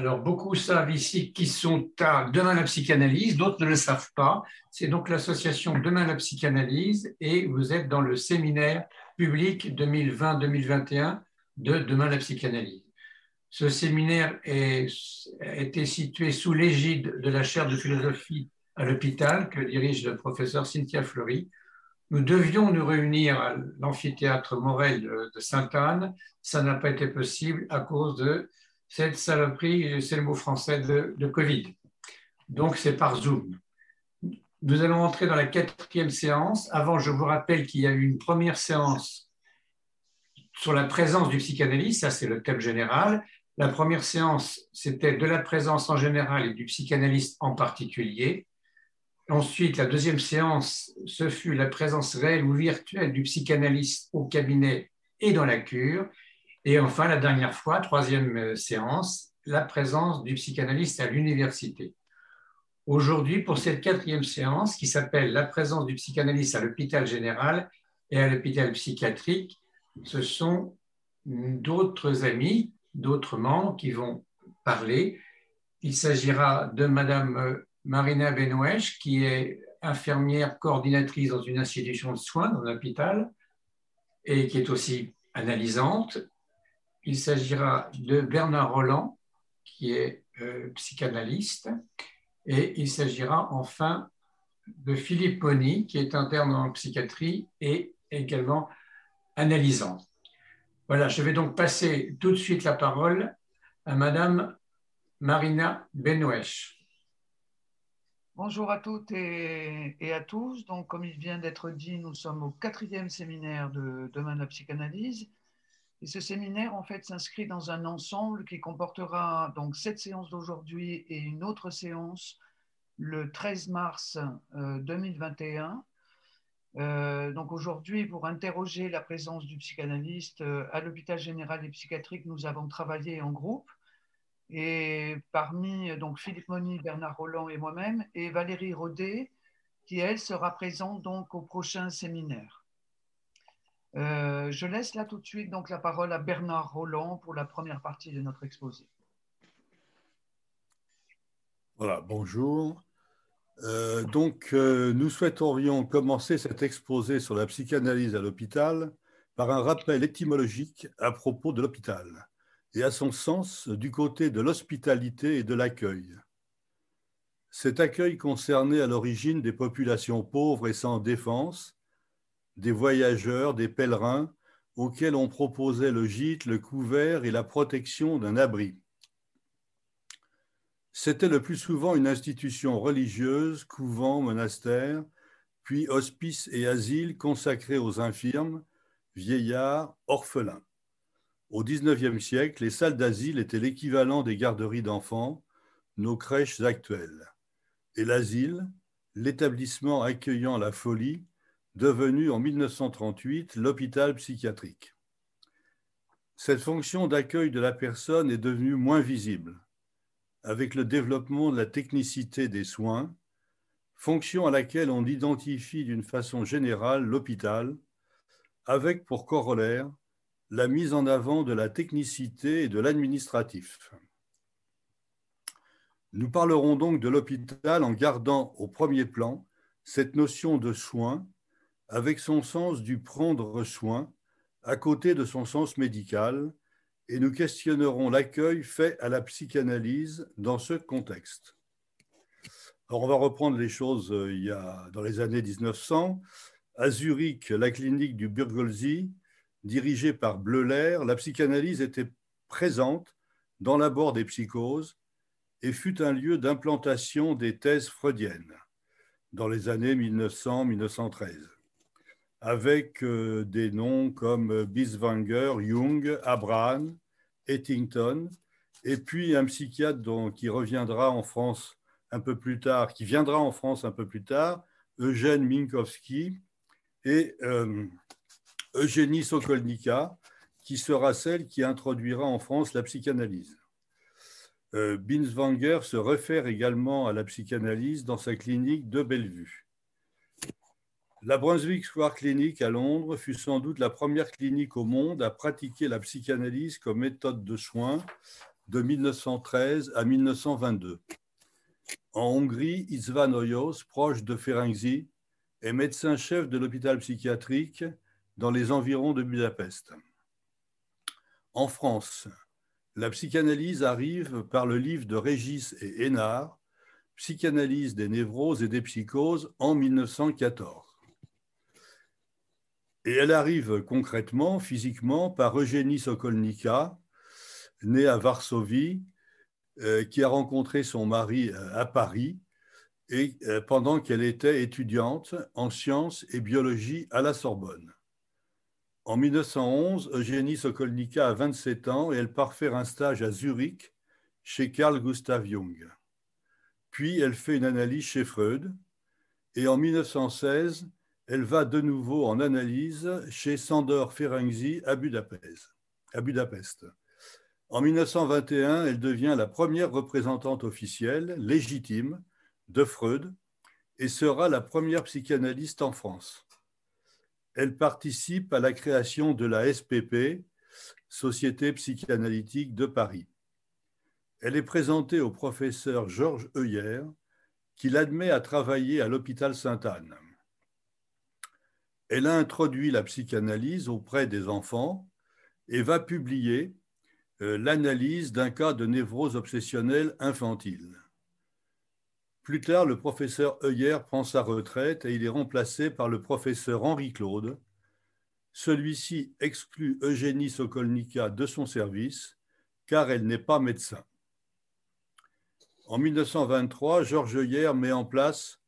Alors, beaucoup savent ici qui sont à Demain la psychanalyse, d'autres ne le savent pas. C'est donc l'association Demain la psychanalyse et vous êtes dans le séminaire public 2020-2021 de Demain la psychanalyse. Ce séminaire est, a été situé sous l'égide de la chaire de philosophie à l'hôpital que dirige le professeur Cynthia Fleury. Nous devions nous réunir à l'amphithéâtre Morel de Sainte-Anne. Ça n'a pas été possible à cause de cette saloperie, c'est le mot français de, Covid. Donc, c'est par Zoom. Nous allons entrer dans la quatrième séance. Avant, je vous rappelle qu'il y a eu une première séance sur la présence du psychanalyste, ça c'est le thème général. La première séance, c'était de la présence en général et du psychanalyste en particulier. Ensuite, la deuxième séance, ce fut la présence réelle ou virtuelle du psychanalyste au cabinet et dans la cure. Et enfin, la dernière fois, troisième euh, séance, la présence du psychanalyste à l'université. Aujourd'hui, pour cette quatrième séance qui s'appelle La présence du psychanalyste à l'hôpital général et à l'hôpital psychiatrique, ce sont d'autres amis, d'autres membres qui vont parler. Il s'agira de Madame euh, Marina Benouèche, qui est infirmière coordinatrice dans une institution de soins dans un hôpital et qui est aussi analysante il s'agira de Bernard Roland, qui est euh, psychanalyste, et il s'agira enfin de Philippe Moni, qui est interne en psychiatrie et également analysant. Voilà, je vais donc passer tout de suite la parole à Madame Marina Benouesh. Bonjour à toutes et, à tous. Donc, comme il vient d'être dit, nous sommes au quatrième séminaire de Demain de la psychanalyse. Et ce séminaire, en fait, s'inscrit dans un ensemble qui comportera donc cette séance d'aujourd'hui et une autre séance le 13 mars 2021. Euh, euh, donc aujourd'hui, pour interroger la présence du psychanalyste euh, à l'hôpital général et psychiatrique, nous avons travaillé en groupe. Et parmi donc Philippe Moni, Bernard Roland et moi-même, et Valérie Rodet, qui elle sera présente donc au prochain séminaire. Euh, je laisse là tout de suite donc la parole à Bernard Roland pour la première partie de notre exposé. Voilà, bonjour. Euh, donc, euh, nous souhaiterions commencer cet exposé sur la psychanalyse à l'hôpital par un rappel étymologique à propos de l'hôpital et à son sens du côté de l'hospitalité et de l'accueil. Cet accueil concernait à l'origine des populations pauvres et sans défense, des voyageurs, des pèlerins, auxquels on proposait le gîte, le couvert et la protection d'un abri. C'était le plus souvent une institution religieuse, couvent, monastère, puis hospice et asile consacrés aux infirmes, vieillards, orphelins. Au XIXe siècle, les salles d'asile étaient l'équivalent des garderies d'enfants, nos crèches actuelles. Et l'asile, l'établissement accueillant la folie, devenu en 1938 l'hôpital psychiatrique. Cette fonction d'accueil de la personne est devenue moins visible avec le développement de la technicité des soins, fonction à laquelle on identifie d'une façon générale l'hôpital, avec pour corollaire la mise en avant de la technicité et de l'administratif. Nous parlerons donc de l'hôpital en gardant au premier plan cette notion de soins avec son sens du prendre soin à côté de son sens médical, et nous questionnerons l'accueil fait à la psychanalyse dans ce contexte. Alors on va reprendre les choses euh, il y a, dans les années 1900. À Zurich, la clinique du Burgolzi, dirigée par Bleuler, la psychanalyse était présente dans l'abord des psychoses et fut un lieu d'implantation des thèses freudiennes dans les années 1900-1913 avec euh, des noms comme Biswanger, Jung, Abraham, Ettington, et puis un psychiatre qui reviendra en France un peu plus tard, qui viendra en France un peu plus tard, Eugène Minkowski et euh, Eugénie Sokolnika, qui sera celle qui introduira en France la psychanalyse. Euh, Binswanger se réfère également à la psychanalyse dans sa clinique de Bellevue. La Brunswick Square Clinic à Londres fut sans doute la première clinique au monde à pratiquer la psychanalyse comme méthode de soins de 1913 à 1922. En Hongrie, István Oyos, proche de Ferenczi, est médecin-chef de l'hôpital psychiatrique dans les environs de Budapest. En France, la psychanalyse arrive par le livre de Régis et Hénard, Psychanalyse des névroses et des psychoses en 1914. Et elle arrive concrètement, physiquement, par Eugénie Sokolnika, née à Varsovie, euh, qui a rencontré son mari euh, à Paris et, euh, pendant qu'elle était étudiante en sciences et biologie à la Sorbonne. En 1911, Eugénie Sokolnika a 27 ans et elle part faire un stage à Zurich chez Carl Gustav Jung. Puis elle fait une analyse chez Freud et en 1916, elle va de nouveau en analyse chez Sandor Ferenczi à Budapest. En 1921, elle devient la première représentante officielle, légitime, de Freud et sera la première psychanalyste en France. Elle participe à la création de la SPP, Société psychanalytique de Paris. Elle est présentée au professeur Georges Heuyer, qui l'admet à travailler à l'hôpital Sainte-Anne. Elle a introduit la psychanalyse auprès des enfants et va publier euh, l'analyse d'un cas de névrose obsessionnelle infantile. Plus tard, le professeur Heuyer prend sa retraite et il est remplacé par le professeur Henri Claude. Celui-ci exclut Eugénie Sokolnika de son service car elle n'est pas médecin. En 1923, Georges Heuyer met en place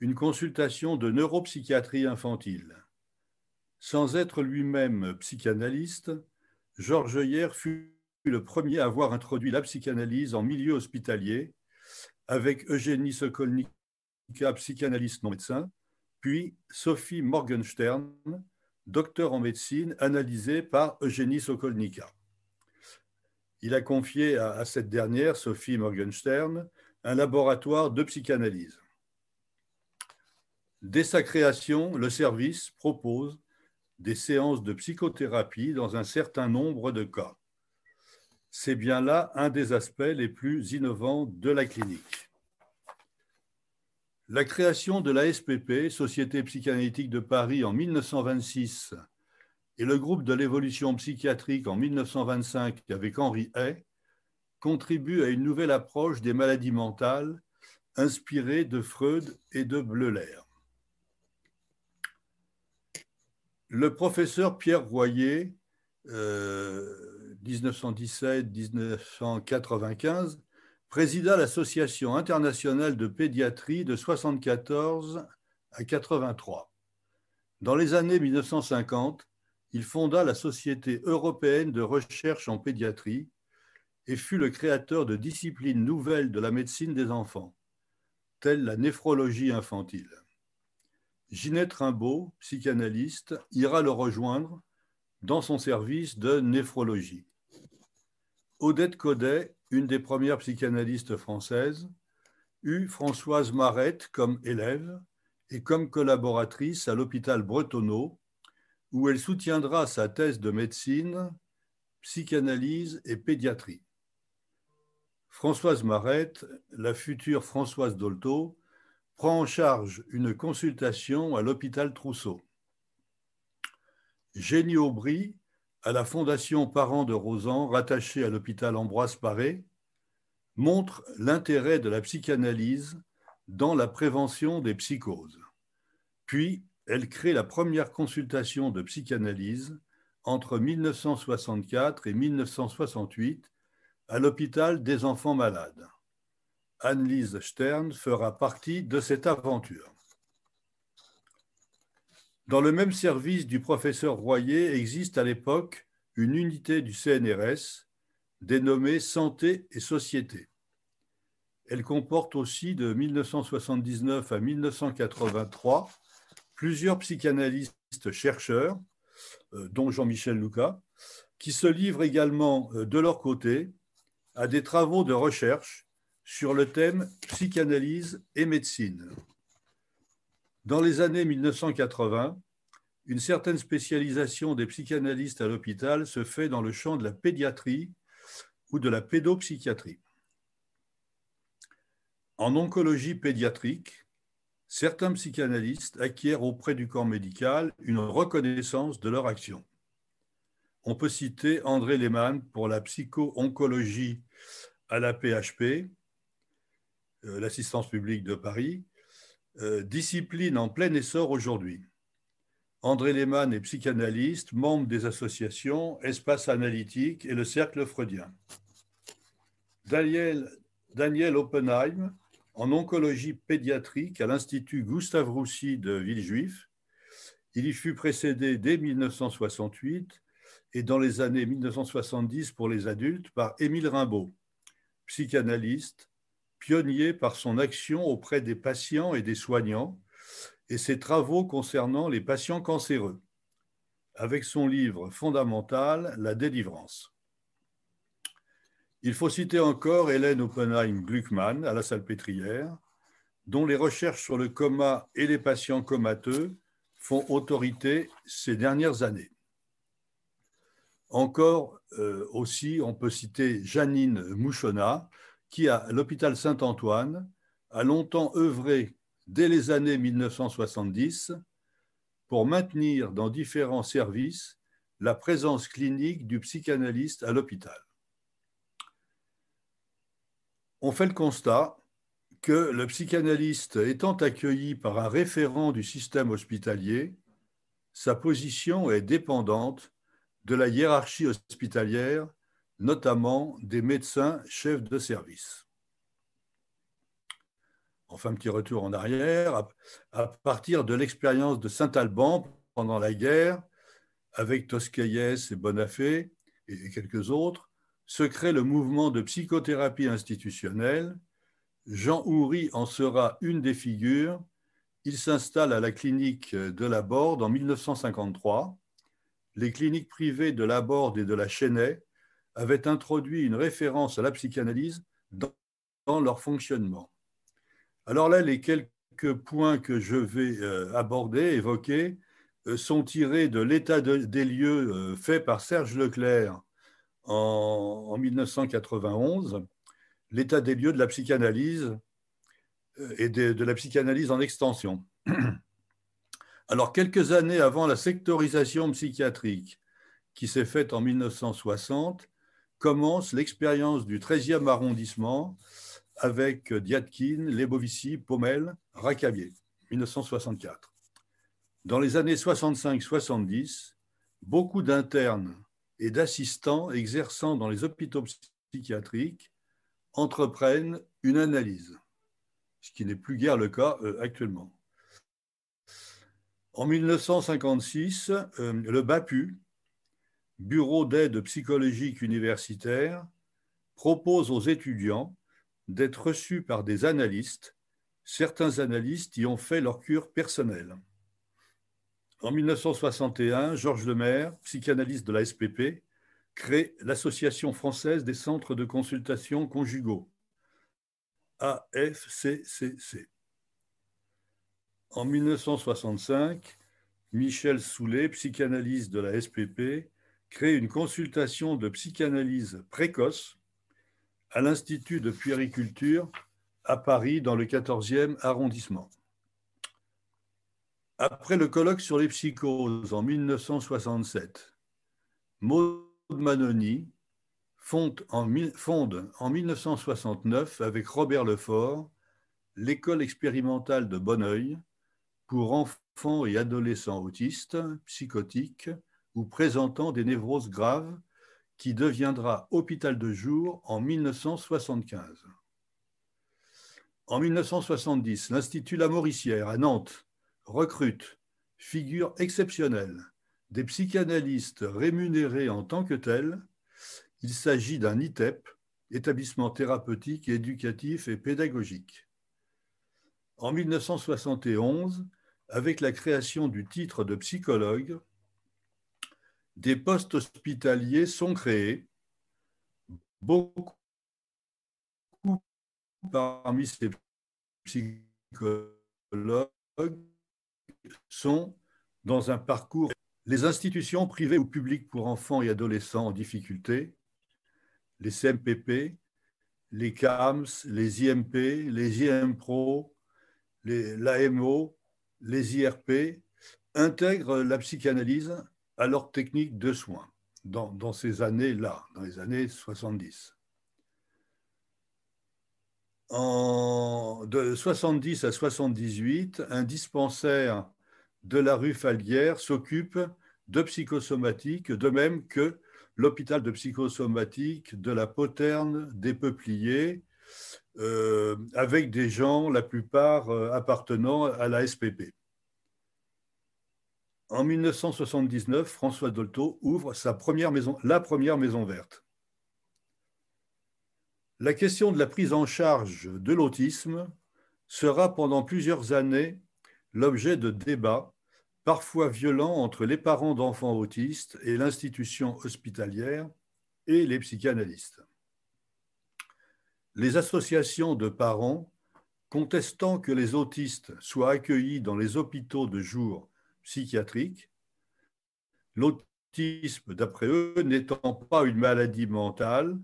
une consultation de neuropsychiatrie infantile. Sans être lui-même psychanalyste, Georges Heuyer fut le premier à avoir introduit la psychanalyse en milieu hospitalier avec Eugénie Sokolnika, psychanalyste non médecin, puis Sophie Morgenstern, docteur en médecine, analysée par Eugénie Sokolnika. Il a confié à, cette dernière, Sophie Morgenstern, un laboratoire de psychanalyse. Dès sa création, le service propose des séances de psychothérapie dans un certain nombre de cas. C'est bien là un des aspects les plus innovants de la clinique. La création de la SPP, Société psychanalytique de Paris, en 1926 et le groupe de l'évolution psychiatrique en 1925 avec Henri Hay contribuent à une nouvelle approche des maladies mentales inspirée de Freud et de Bleuler. Le professeur Pierre Royer, 1917-1995, euh, présida l'Association internationale de pédiatrie de 1974 à 83. Dans les années 1950, il fonda la Société européenne de recherche en pédiatrie et fut le créateur de disciplines nouvelles de la médecine des enfants, telles la néphrologie infantile. Ginette Rimbaud, psychanalyste, ira le rejoindre dans son service de néphrologie. Odette Codet, une des premières psychanalystes françaises, eut Françoise Marette comme élève et comme collaboratrice à l'hôpital Bretonneau où elle soutiendra sa thèse de médecine, psychanalyse et pédiatrie. Françoise Marette, la future Françoise Dolto, prend en charge une consultation à l'hôpital Trousseau. Génie Aubry, à la Fondation Parents de Rosan, rattachée à l'hôpital Ambroise Paré, montre l'intérêt de la psychanalyse dans la prévention des psychoses. Puis, elle crée la première consultation de psychanalyse entre 1964 et 1968 à l'hôpital des enfants malades. Anne-Lise Stern fera partie de cette aventure. Dans le même service du professeur Royer existe à l'époque une unité du CNRS dénommée Santé et Société. Elle comporte aussi de 1979 à 1983 plusieurs psychanalystes chercheurs, euh, dont Jean-Michel Lucas, qui se livrent également euh, de leur côté à des travaux de recherche sur le thème psychanalyse et médecine. Dans les années 1980, une certaine spécialisation des psychanalystes à l'hôpital se fait dans le champ de la pédiatrie ou de la pédopsychiatrie. En oncologie pédiatrique, certains psychanalystes acquièrent auprès du corps médical une reconnaissance de leur action. On peut citer André Lehmann pour la psycho-oncologie à la PHP, l'assistance publique de Paris, euh, discipline en plein essor aujourd'hui. André Lehmann est psychanalyste, membre des associations Espace Analytique et le Cercle Freudien. Daniel, Daniel Oppenheim, en oncologie pédiatrique à l'Institut Gustave Roussy de Villejuif. Il y fut précédé dès 1968 et dans les années 1970 pour les adultes par Émile Rimbaud, psychanalyste, pionnier par son action auprès des patients et des soignants et ses travaux concernant les patients cancéreux, avec son livre fondamental La délivrance. Il faut citer encore Hélène Oppenheim-Gluckmann à la Salpêtrière, dont les recherches sur le coma et les patients comateux font autorité ces dernières années. Encore euh, aussi, on peut citer Janine Mouchona, qui, à l'hôpital Saint-Antoine, a longtemps œuvré dès les années 1970 pour maintenir dans différents services la présence clinique du psychanalyste à l'hôpital. On fait le constat que le psychanalyste étant accueilli par un référent du système hospitalier, sa position est dépendante de la hiérarchie hospitalière, notamment des médecins chefs de service. Enfin, petit retour en arrière, à partir de l'expérience de Saint-Alban pendant la guerre, avec Toscaïès et Bonafé et quelques autres, se crée le mouvement de psychothérapie institutionnelle. Jean Houry en sera une des figures. Il s'installe à la clinique de la Borde en 1953 les cliniques privées de la Borde et de la Chênaie avaient introduit une référence à la psychanalyse dans, leur fonctionnement. Alors là, les quelques points que je vais euh, aborder, évoquer, euh, sont tirés de l'état des lieux euh, fait par Serge Leclerc en, 1991, l'état des lieux de la psychanalyse et de la psychanalyse en extension. Alors, quelques années avant la sectorisation psychiatrique qui s'est faite en 1960, commence l'expérience du 13e arrondissement avec Diatkin, Lebovici, Pommel, Racavier, 1964. Dans les années 65-70, beaucoup d'internes et d'assistants exerçant dans les hôpitaux psychiatriques entreprennent une analyse, ce qui n'est plus guère le cas euh, actuellement. En 1956, euh, le BAPU, Bureau d'aide psychologique universitaire, propose aux étudiants d'être reçus par des analystes. Certains analystes y ont fait leur cure personnelle. En 1961, Georges Lemaire, psychanalyste de la SPP, crée l'Association française des centres de consultation conjugaux, AFCCC. En 1965, Michel Soulet, psychanalyste de la SPP, crée une consultation de psychanalyse précoce à l'Institut de puériculture à Paris dans le 14e arrondissement. Après le colloque sur les psychoses en 1967, Maud Manoni fonde en, fonde en 1969 avec Robert Lefort l'école expérimentale de Bonneuil pour enfants et adolescents autistes, psychotiques présentant des névroses graves, qui deviendra hôpital de jour en 1975. En 1970, l'Institut La Mauricière à Nantes recrute, figure exceptionnelle, des psychanalystes rémunérés en tant que tels. Il s'agit d'un ITEP, établissement thérapeutique, éducatif et pédagogique. En 1971, avec la création du titre de psychologue, des postes hospitaliers sont créés. Beaucoup parmi ces psychologues sont dans un parcours. Les institutions privées ou publiques pour enfants et adolescents en difficulté les CMPP, les CAMS, les IMP, les IMPRO, l'AMO, les IRP, intègrent la psychanalyse à leur technique de soins dans, ces années-là, dans les années 70. En, de 70 à 78, un dispensaire de la rue Falguière s'occupe de psychosomatique, de même que l'hôpital de psychosomatique de la Poterne des Peupliers, euh, avec des gens, la plupart euh, appartenant à la SPP. En 1979, François Dolto ouvre sa première maison, la première maison verte. La question de la prise en charge de l'autisme sera pendant plusieurs années l'objet de débats parfois violents entre les parents d'enfants autistes et l'institution hospitalière et les psychanalystes. Les associations de parents contestant que les autistes soient accueillis dans les hôpitaux de jour l'autisme, d'après eux, n'étant pas une maladie mentale,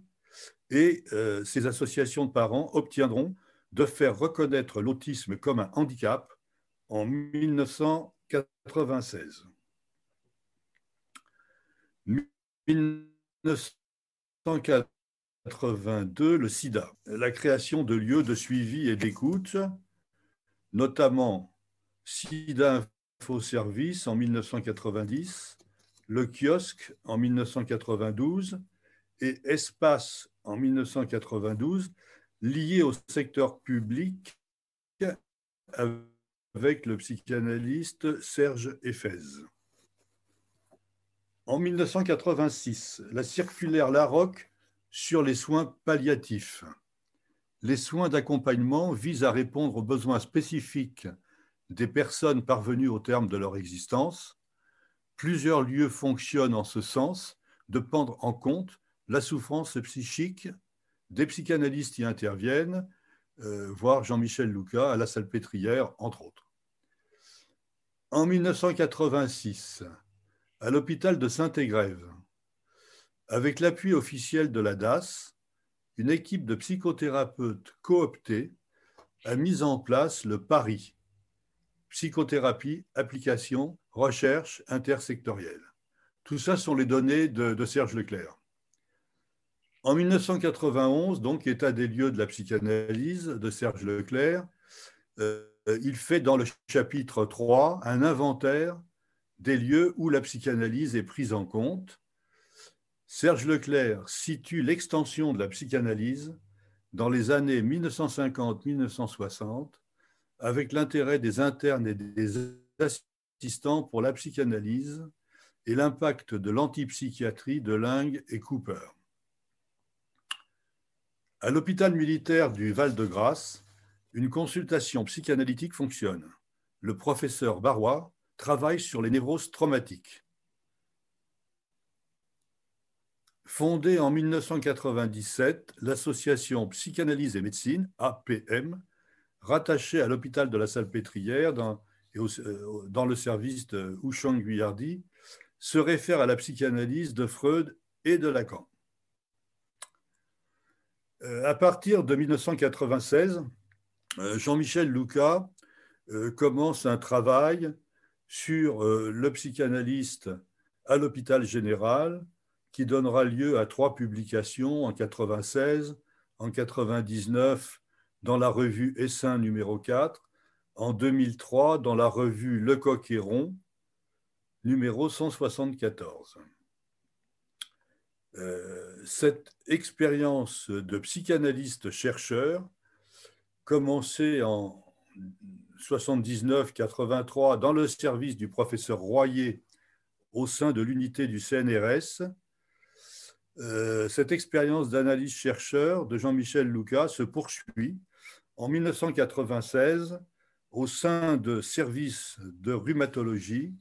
et euh, ces associations de parents obtiendront de faire reconnaître l'autisme comme un handicap en 1996. 1982, le sida, la création de lieux de suivi et d'écoute, notamment SIDA Info Service en 1990, le kiosque en 1992 et Espace en 1992, lié au secteur public avec le psychanalyste Serge Eiffez. En 1986, la circulaire Larocque sur les soins palliatifs. Les soins d'accompagnement visent à répondre aux besoins spécifiques des personnes parvenues au terme de leur existence. Plusieurs lieux fonctionnent en ce sens de prendre en compte la souffrance psychique. Des psychanalystes y interviennent, euh, voire Jean-Michel Louca à la Salpêtrière, entre autres. En 1986, à l'hôpital de Saint-Égrève, avec l'appui officiel de la DAS, une équipe de psychothérapeutes cooptés a mis en place le PARI, psychothérapie, application, recherche intersectorielle. Tout ça sont les données de Serge Leclerc. En 1991, donc, état des lieux de la psychanalyse de Serge Leclerc, euh, il fait dans le chapitre 3 un inventaire des lieux où la psychanalyse est prise en compte. Serge Leclerc situe l'extension de la psychanalyse dans les années 1950-1960 avec l'intérêt des internes et des assistants pour la psychanalyse et l'impact de l'antipsychiatrie de Ling et Cooper. À l'hôpital militaire du Val-de-Grâce, une consultation psychanalytique fonctionne. Le professeur Barrois travaille sur les névroses traumatiques. Fondée en 1997, l'association Psychanalyse et Médecine, APM, rattachée à l'hôpital de la Salpêtrière dans, euh, dans le service de Houchang Guyardi, se réfère à la psychanalyse de Freud et de Lacan. Euh, à partir de 1996, euh, Jean-Michel Louca euh, commence un travail sur le psychanalyste à l'hôpital général qui donnera lieu à trois publications en 96, en 99 dans la revue Essin numéro 4, en 2003 dans la revue Le Coq et Rond numéro 174. Euh, cette expérience de psychanalyste-chercheur, commencée en 79-83 dans le service du professeur Royer au sein de l'unité du CNRS, euh, cette expérience d'analyse-chercheur de Jean-Michel Louca se poursuit en 1996 au sein de services de rhumatologie,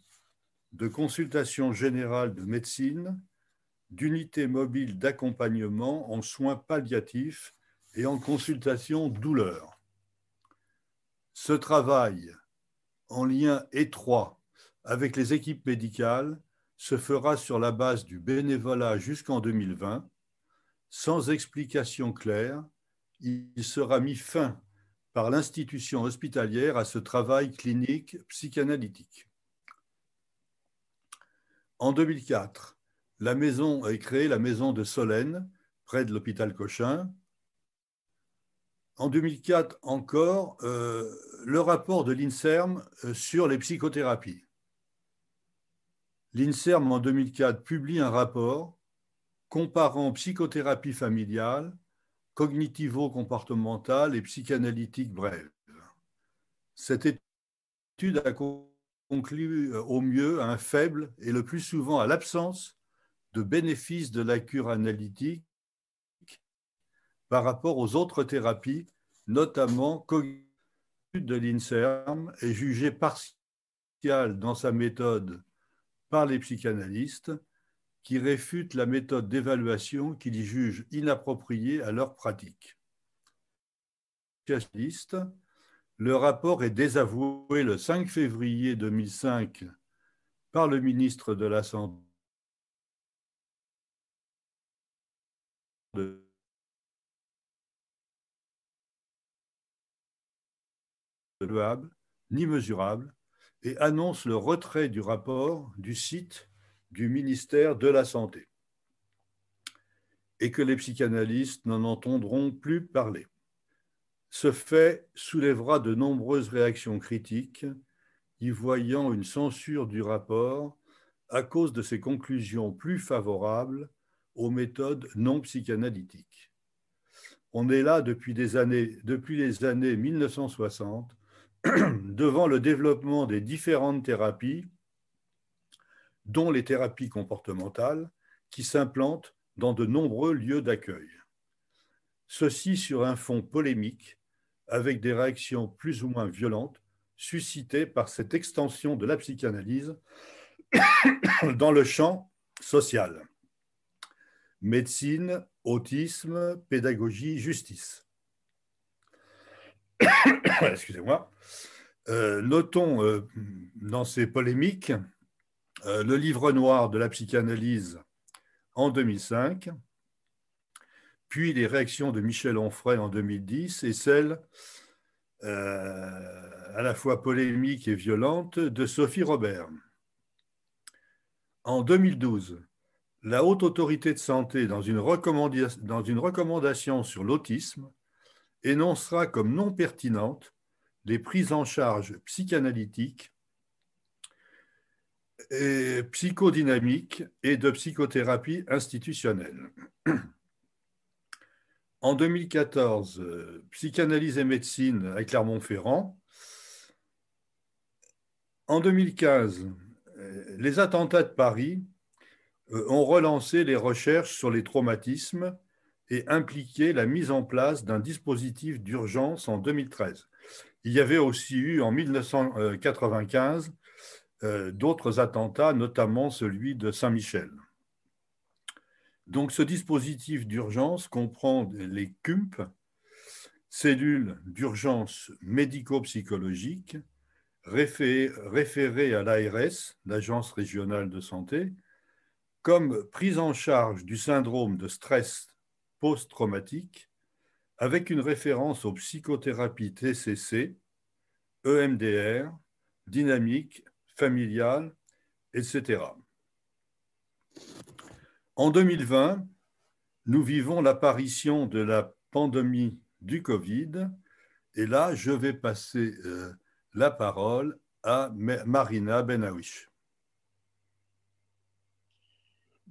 de consultation générale de médecine, d'unités mobiles d'accompagnement en soins palliatifs et en consultation douleur. Ce travail, en lien étroit avec les équipes médicales, se fera sur la base du bénévolat jusqu'en 2020. sans explication claire, il sera mis fin par l'institution hospitalière à ce travail clinique psychanalytique. En 2004, la maison est créée la maison de Solène, près de l'hôpital Cochin. En 2004 encore, euh, le rapport de l'INSERM euh, sur les psychothérapies. L'INSERM en 2004 publie un rapport comparant psychothérapie familiale cognitivo-comportementale et psychanalytique brève. Cette étude a conclu euh, au mieux à un faible et le plus souvent à l'absence de bénéfices de la cure analytique par rapport aux autres thérapies, notamment cognitive de l'INSERM est jugée partiale dans sa méthode par les psychanalystes qui réfutent la méthode d'évaluation qu'ils jugent inappropriée à leur pratique. Le rapport est désavoué le 5 février 2005 par le ministre de la Santé ni mesurable et annonce le retrait du rapport du site du ministère de la Santé et que les psychanalystes n'en entendront plus parler. Ce fait soulèvera de nombreuses réactions critiques, y voyant une censure du rapport à cause de ses conclusions plus favorables aux méthodes non psychanalytiques. On est là depuis, des années, les années 1960 devant le développement des différentes thérapies dont les thérapies comportementales, qui s'implantent dans de nombreux lieux d'accueil. Ceci sur un fond polémique, avec des réactions plus ou moins violentes suscitées par cette extension de la psychanalyse dans le champ social. Médecine, autisme, pédagogie, justice. Excusez-moi. Euh, notons euh, dans ces polémiques euh, le livre noir de la psychanalyse en 2005, puis les réactions de Michel Onfray en 2010 et celles euh, à la fois polémiques et violentes de Sophie Robert. En 2012, la Haute Autorité de Santé, dans une, dans une recommandation sur l'autisme, énoncera comme non pertinentes les prises en charge psychanalytiques psychodynamique et de psychothérapie institutionnelle. En 2014, euh, Psychanalyse et médecine à Clermont-Ferrand. En 2015, euh, les attentats de Paris euh, ont relancé les recherches sur les traumatismes et impliqué la mise en place d'un dispositif d'urgence en 2013. Il y avait aussi eu en 1995 euh, d'autres attentats, notamment celui de Saint-Michel. Donc ce dispositif d'urgence comprend les CUMP, cellules d'urgence médico-psychologique, référées à l'ARS, l'Agence régionale de santé, comme prise en charge du syndrome de stress post-traumatique, avec une référence aux psychothérapies TCC, EMDR, dynamique, familiale, etc. En 2020, nous vivons l'apparition de la pandémie du Covid. Et là, je vais passer euh, la parole à Marina Benawish.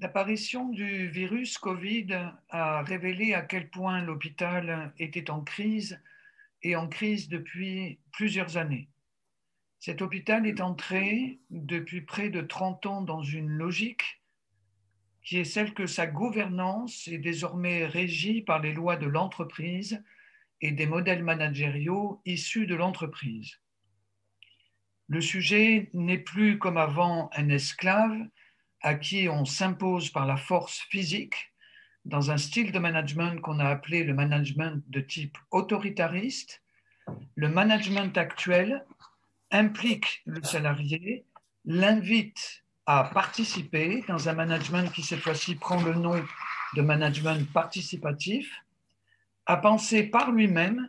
L'apparition du virus Covid a révélé à quel point l'hôpital était en crise et en crise depuis plusieurs années. Cet hôpital est entré depuis près de 30 ans dans une logique qui est celle que sa gouvernance est désormais régie par les lois de l'entreprise et des modèles managériaux issus de l'entreprise. Le sujet n'est plus comme avant un esclave à qui on s'impose par la force physique dans un style de management qu'on a appelé le management de type autoritariste. Le management actuel implique le salarié, l'invite à participer dans un management qui cette fois-ci prend le nom de management participatif, à penser par lui-même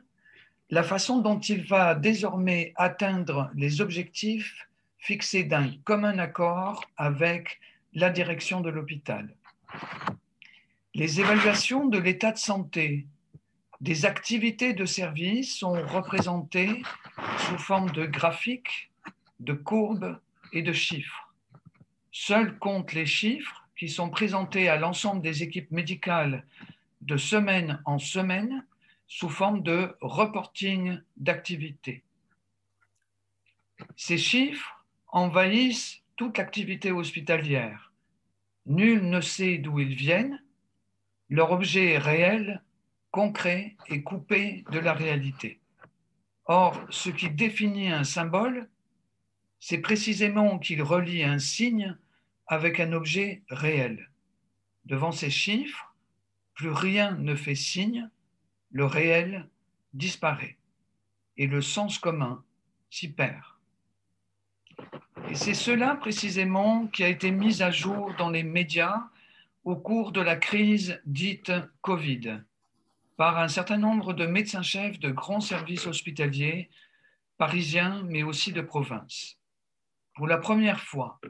la façon dont il va désormais atteindre les objectifs fixés d'un commun accord avec la direction de l'hôpital. Les évaluations de l'état de santé des activités de service sont représentées sous forme de graphiques, de courbes et de chiffres. Seuls comptent les chiffres qui sont présentés à l'ensemble des équipes médicales de semaine en semaine sous forme de reporting d'activité. Ces chiffres envahissent toute l'activité hospitalière. Nul ne sait d'où ils viennent. Leur objet est réel, concret et coupé de la réalité. Or, ce qui définit un symbole, c'est précisément qu'il relie un signe avec un objet réel. Devant ces chiffres, plus rien ne fait signe, le réel disparaît et le sens commun s'y perd. Et c'est cela précisément qui a été mis à jour dans les médias au cours de la crise dite Covid par un certain nombre de médecins-chefs de grands services hospitaliers parisiens, mais aussi de province. Pour la première fois,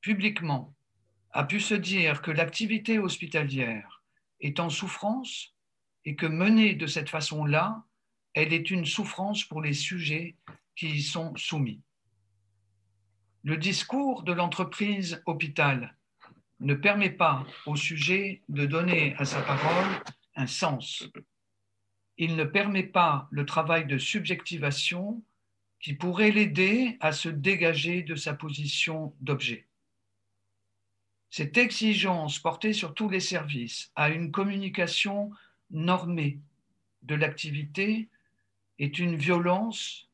publiquement, a pu se dire que l'activité hospitalière est en souffrance et que menée de cette façon-là, elle est une souffrance pour les sujets qui y sont soumis. Le discours de l'entreprise hôpital ne permet pas au sujet de donner à sa parole un sens. Il ne permet pas le travail de subjectivation qui pourrait l'aider à se dégager de sa position d'objet. Cette exigence portée sur tous les services à une communication normée de l'activité est une violence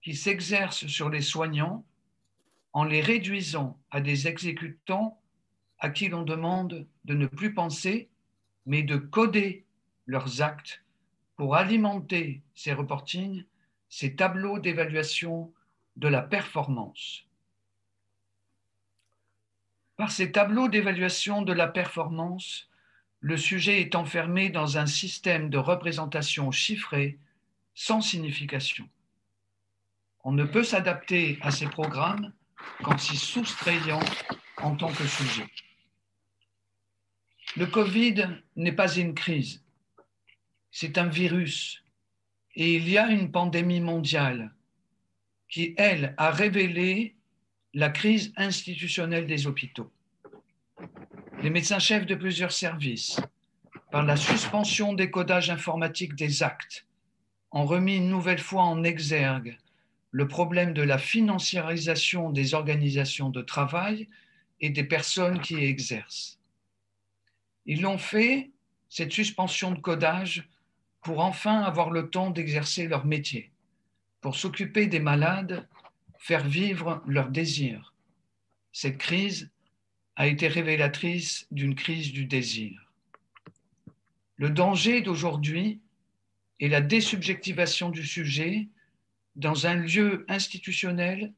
qui s'exerce sur les soignants en les réduisant à des exécutants à qui l'on demande de ne plus penser, mais de coder leurs actes pour alimenter ces reportings, ces tableaux d'évaluation de la performance. Par ces tableaux d'évaluation de la performance, le sujet est enfermé dans un système de représentation chiffrée sans signification. On ne peut s'adapter à ces programmes qu'en s'y soustrayant en tant que sujet. Le Covid n'est pas une crise, c'est un virus. Et il y a une pandémie mondiale qui, elle, a révélé la crise institutionnelle des hôpitaux. Les médecins-chefs de plusieurs services, par la suspension des codages informatiques des actes, ont remis une nouvelle fois en exergue le problème de la financiarisation des organisations de travail et des personnes qui y exercent. Ils l'ont fait, cette suspension de codage, pour enfin avoir le temps d'exercer leur métier, pour s'occuper des malades, faire vivre leurs désirs. Cette crise a été révélatrice d'une crise du désir. Le danger d'aujourd'hui est la désubjectivation du sujet dans un lieu institutionnel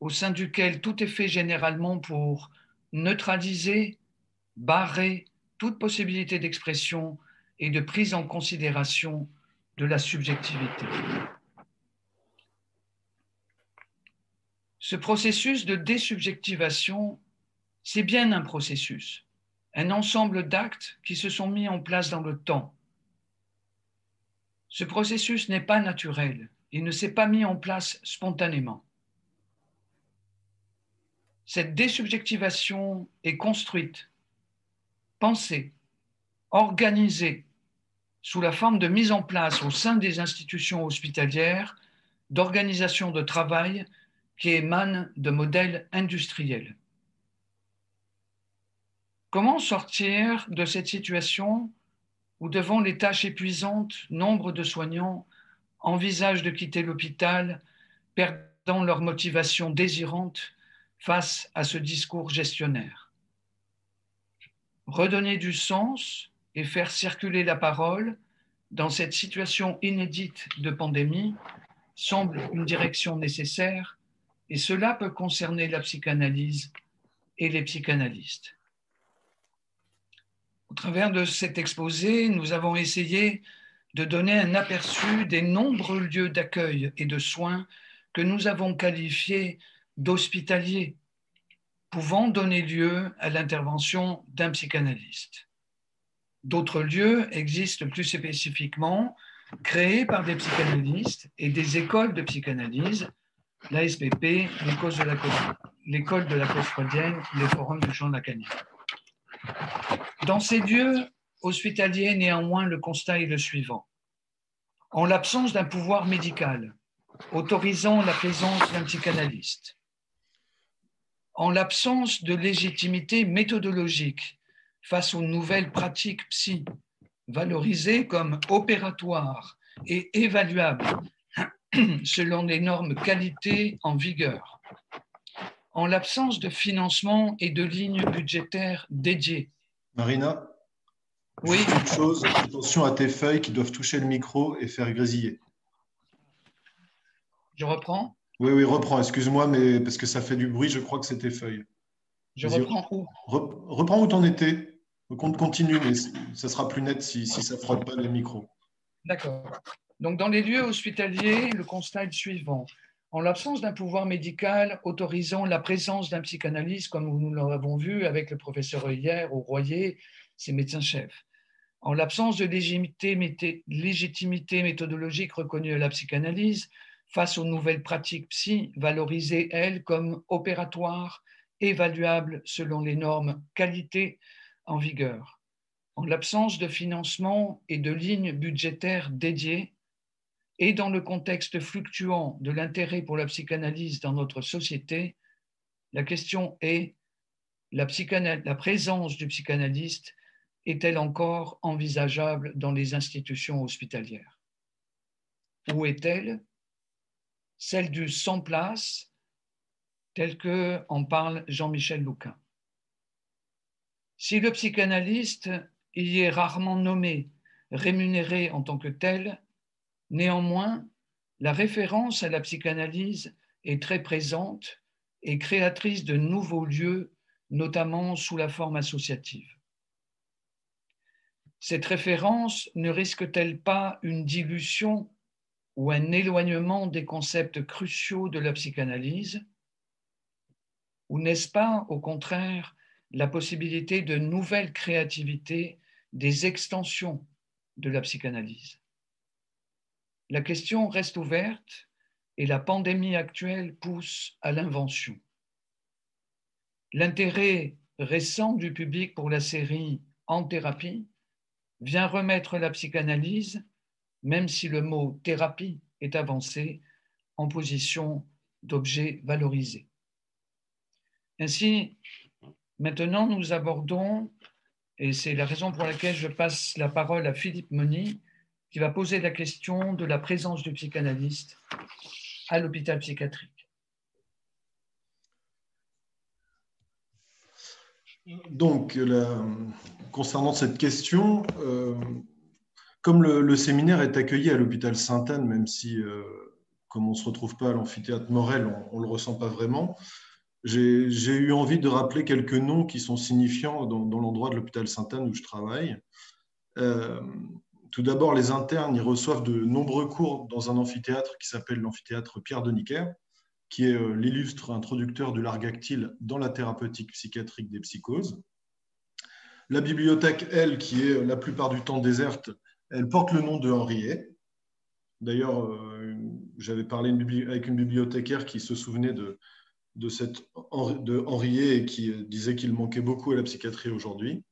au sein duquel tout est fait généralement pour neutraliser, barrer toute possibilité d'expression et de prise en considération de la subjectivité. Ce processus de désubjectivation, c'est bien un processus, un ensemble d'actes qui se sont mis en place dans le temps. Ce processus n'est pas naturel, il ne s'est pas mis en place spontanément. Cette désubjectivation est construite, pensée, organisée sous la forme de mise en place au sein des institutions hospitalières d'organisations de travail qui émanent de modèles industriels. Comment sortir de cette situation où devant les tâches épuisantes, nombre de soignants envisagent de quitter l'hôpital, perdant leur motivation désirante face à ce discours gestionnaire? Redonner du sens et faire circuler la parole dans cette situation inédite de pandémie semble une direction nécessaire et cela peut concerner la psychanalyse et les psychanalystes. Au travers de cet exposé, nous avons essayé de donner un aperçu des nombreux lieux d'accueil et de soins que nous avons qualifiés d'hospitaliers, pouvant donner lieu à l'intervention d'un psychanalyste. D'autres lieux existent plus spécifiquement, créés par des psychanalystes et des écoles de psychanalyse, l'ASPP, l'école de la cause freudienne, les forums du champ lacanien. Dans ces lieux hospitaliers, néanmoins, le constat est le suivant. En l'absence d'un pouvoir médical autorisant la présence d'un psychanalyste, en l'absence de légitimité méthodologique face aux nouvelles pratiques psy, valorisées comme opératoires et évaluables selon les normes qualité en vigueur, en l'absence de financement et de lignes budgétaires dédiées. Marina Oui. Une chose, attention à tes feuilles qui doivent toucher le micro et faire grésiller. Je reprends? Oui, oui, reprends. Excuse-moi, mais parce que ça fait du bruit, je crois que c'est tes feuilles. Je reprends où? Reprends où tu en étais. On continue, mais ça sera plus net si, ça ne frotte pas les micros. D'accord. Donc, dans les lieux hospitaliers, le constat est le suivant. En l'absence d'un pouvoir médical autorisant la présence d'un psychanalyste, comme nous l'avons vu avec le professeur hier au Royer, ses médecins-chefs, en l'absence de légitimité méthodologique reconnue à la psychanalyse, face aux nouvelles pratiques psy, valorisées, elles, comme opératoires, évaluables selon les normes qualité en vigueur. En l'absence de financement et de lignes budgétaires dédiées, et dans le contexte fluctuant de l'intérêt pour la psychanalyse dans notre société, la question est, la, présence du psychanalyste est-elle encore envisageable dans les institutions hospitalières? Où est-elle? Celle du sans place, tel que en parle Jean-Michel Louquin. Si le psychanalyste y est rarement nommé, rémunéré en tant que tel, néanmoins, la référence à la psychanalyse est très présente et créatrice de nouveaux lieux, notamment sous la forme associative. Cette référence ne risque-t-elle pas une dilution ou un éloignement des concepts cruciaux de la psychanalyse? Ou n'est-ce pas, au contraire, la possibilité de nouvelles créativités, des extensions de la psychanalyse. La question reste ouverte et la pandémie actuelle pousse à l'invention. L'intérêt récent du public pour la série En thérapie vient remettre la psychanalyse, même si le mot thérapie est avancé, en position d'objet valorisé. Ainsi, Maintenant, nous abordons, et c'est la raison pour laquelle je passe la parole à Philippe Moni, qui va poser la question de la présence du psychanalyste à l'hôpital psychiatrique. Donc, concernant cette question, euh, comme le, séminaire est accueilli à l'hôpital Sainte-Anne, même si, euh, comme on ne se retrouve pas à l'amphithéâtre Morel, on ne le ressent pas vraiment, j'ai eu envie de rappeler quelques noms qui sont signifiants dans, l'endroit de l'hôpital Sainte-Anne où je travaille. Euh, tout d'abord, les internes y reçoivent de nombreux cours dans un amphithéâtre qui s'appelle l'amphithéâtre Pierre de Nicker, qui est euh, l'illustre introducteur de l'argactyle dans la thérapeutique psychiatrique des psychoses. La bibliothèque, elle, qui est la plupart du temps déserte, elle porte le nom de Henriet. D'ailleurs, euh, j'avais parlé avec une bibliothécaire qui se souvenait de, de, cette, de Henriet et qui disait qu'il manquait beaucoup à la psychiatrie aujourd'hui.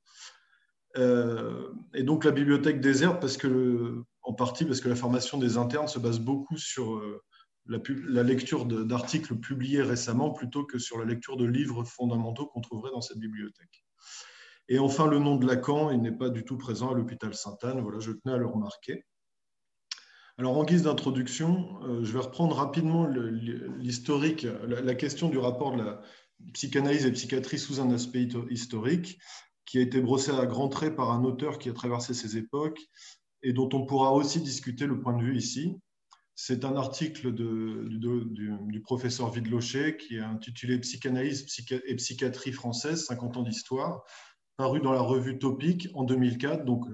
Euh, et donc la bibliothèque déserte, parce que en partie parce que la formation des internes se base beaucoup sur euh, la, la, lecture d'articles publiés récemment plutôt que sur la lecture de livres fondamentaux qu'on trouverait dans cette bibliothèque. Et enfin, le nom de Lacan, il n'est pas du tout présent à l'hôpital Sainte-Anne. Voilà, je tenais à le remarquer. Alors, en guise d'introduction, euh, je vais reprendre rapidement l'historique, la, question du rapport de la psychanalyse et psychiatrie sous un aspect historique, qui a été brossé à grands traits par un auteur qui a traversé ces époques et dont on pourra aussi discuter le point de vue ici. C'est un article du, professeur Vidlocher qui est intitulé Psychanalyse et psychiatrie française, 50 ans d'histoire, paru dans la revue Topic en 2004, donc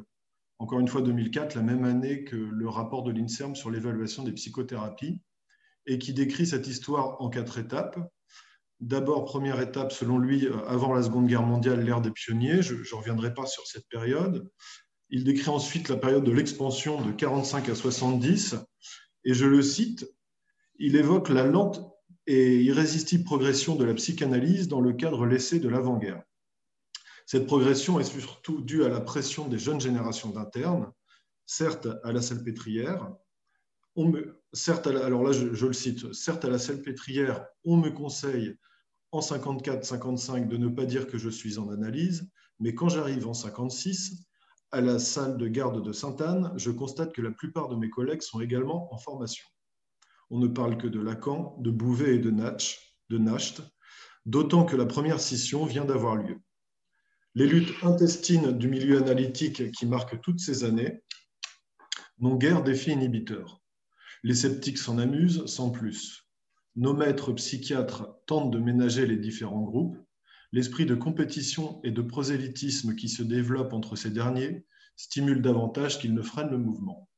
encore une fois 2004, la même année que le rapport de l'INSERM sur l'évaluation des psychothérapies, et qui décrit cette histoire en quatre étapes. D'abord, première étape, selon lui, avant la Seconde Guerre mondiale, l'ère des pionniers. Je ne reviendrai pas sur cette période. Il décrit ensuite la période de l'expansion de 45 à 70. Et je le cite, il évoque la lente et irrésistible progression de la psychanalyse dans le cadre laissé de l'avant-guerre. Cette progression est surtout due à la pression des jeunes générations d'internes, certes à la salpêtrière, on certes, alors là je, le cite, certes à la salpêtrière, on me conseille en 54-55 de ne pas dire que je suis en analyse, mais quand j'arrive en 56, à la salle de garde de Sainte-Anne, je constate que la plupart de mes collègues sont également en formation. On ne parle que de Lacan, de Bouvet et de Nacht, de d'autant que la première scission vient d'avoir lieu. Les luttes intestines du milieu analytique qui marquent toutes ces années n'ont guère d'effet inhibiteur. Les sceptiques s'en amusent sans plus. Nos maîtres psychiatres tentent de ménager les différents groupes. L'esprit de compétition et de prosélytisme qui se développe entre ces derniers stimule davantage qu'il ne freine le mouvement.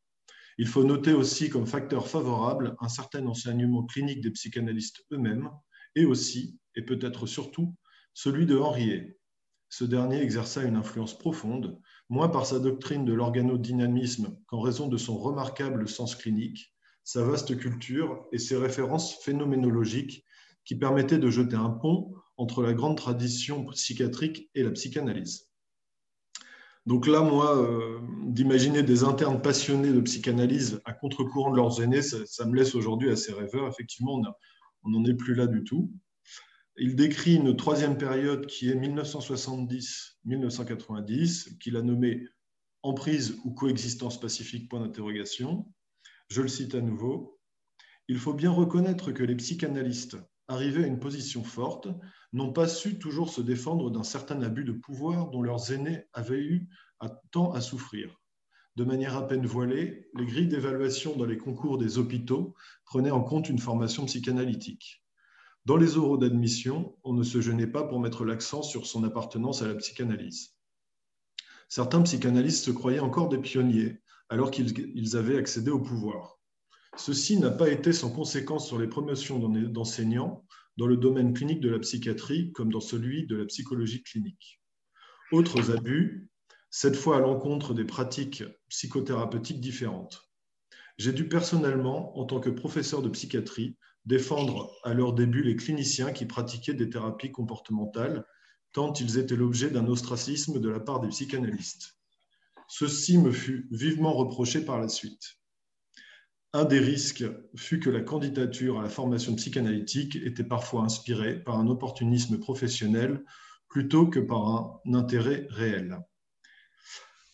Il faut noter aussi comme facteur favorable un certain enseignement clinique des psychanalystes eux-mêmes et aussi, et peut-être surtout, celui de Henriet. Ce dernier exerça une influence profonde, moins par sa doctrine de l'organodynamisme qu'en raison de son remarquable sens clinique, sa vaste culture et ses références phénoménologiques qui permettaient de jeter un pont entre la grande tradition psychiatrique et la psychanalyse. Donc là, moi, euh, d'imaginer des internes passionnés de psychanalyse à contre-courant de leurs aînés, ça, me laisse aujourd'hui assez rêveur. Effectivement, on n'en est plus là du tout. Il décrit une troisième période qui est 1970-1990, qu'il a nommée emprise ou coexistence pacifique, point d'interrogation. Je le cite à nouveau. Il faut bien reconnaître que les psychanalystes, arrivés à une position forte, n'ont pas su toujours se défendre d'un certain abus de pouvoir dont leurs aînés avaient eu tant à souffrir. De manière à peine voilée, les grilles d'évaluation dans les concours des hôpitaux prenaient en compte une formation psychanalytique. Dans les oraux d'admission, on ne se gênait pas pour mettre l'accent sur son appartenance à la psychanalyse. Certains psychanalystes se croyaient encore des pionniers alors qu'ils avaient accédé au pouvoir. Ceci n'a pas été sans conséquence sur les promotions d'enseignants dans le domaine clinique de la psychiatrie comme dans celui de la psychologie clinique. Autres abus, cette fois à l'encontre des pratiques psychothérapeutiques différentes. J'ai dû personnellement, en tant que professeur de psychiatrie, défendre à leur début les cliniciens qui pratiquaient des thérapies comportementales, tant ils étaient l'objet d'un ostracisme de la part des psychanalystes. Ceci me fut vivement reproché par la suite. Un des risques fut que la candidature à la formation psychanalytique était parfois inspirée par un opportunisme professionnel plutôt que par un intérêt réel.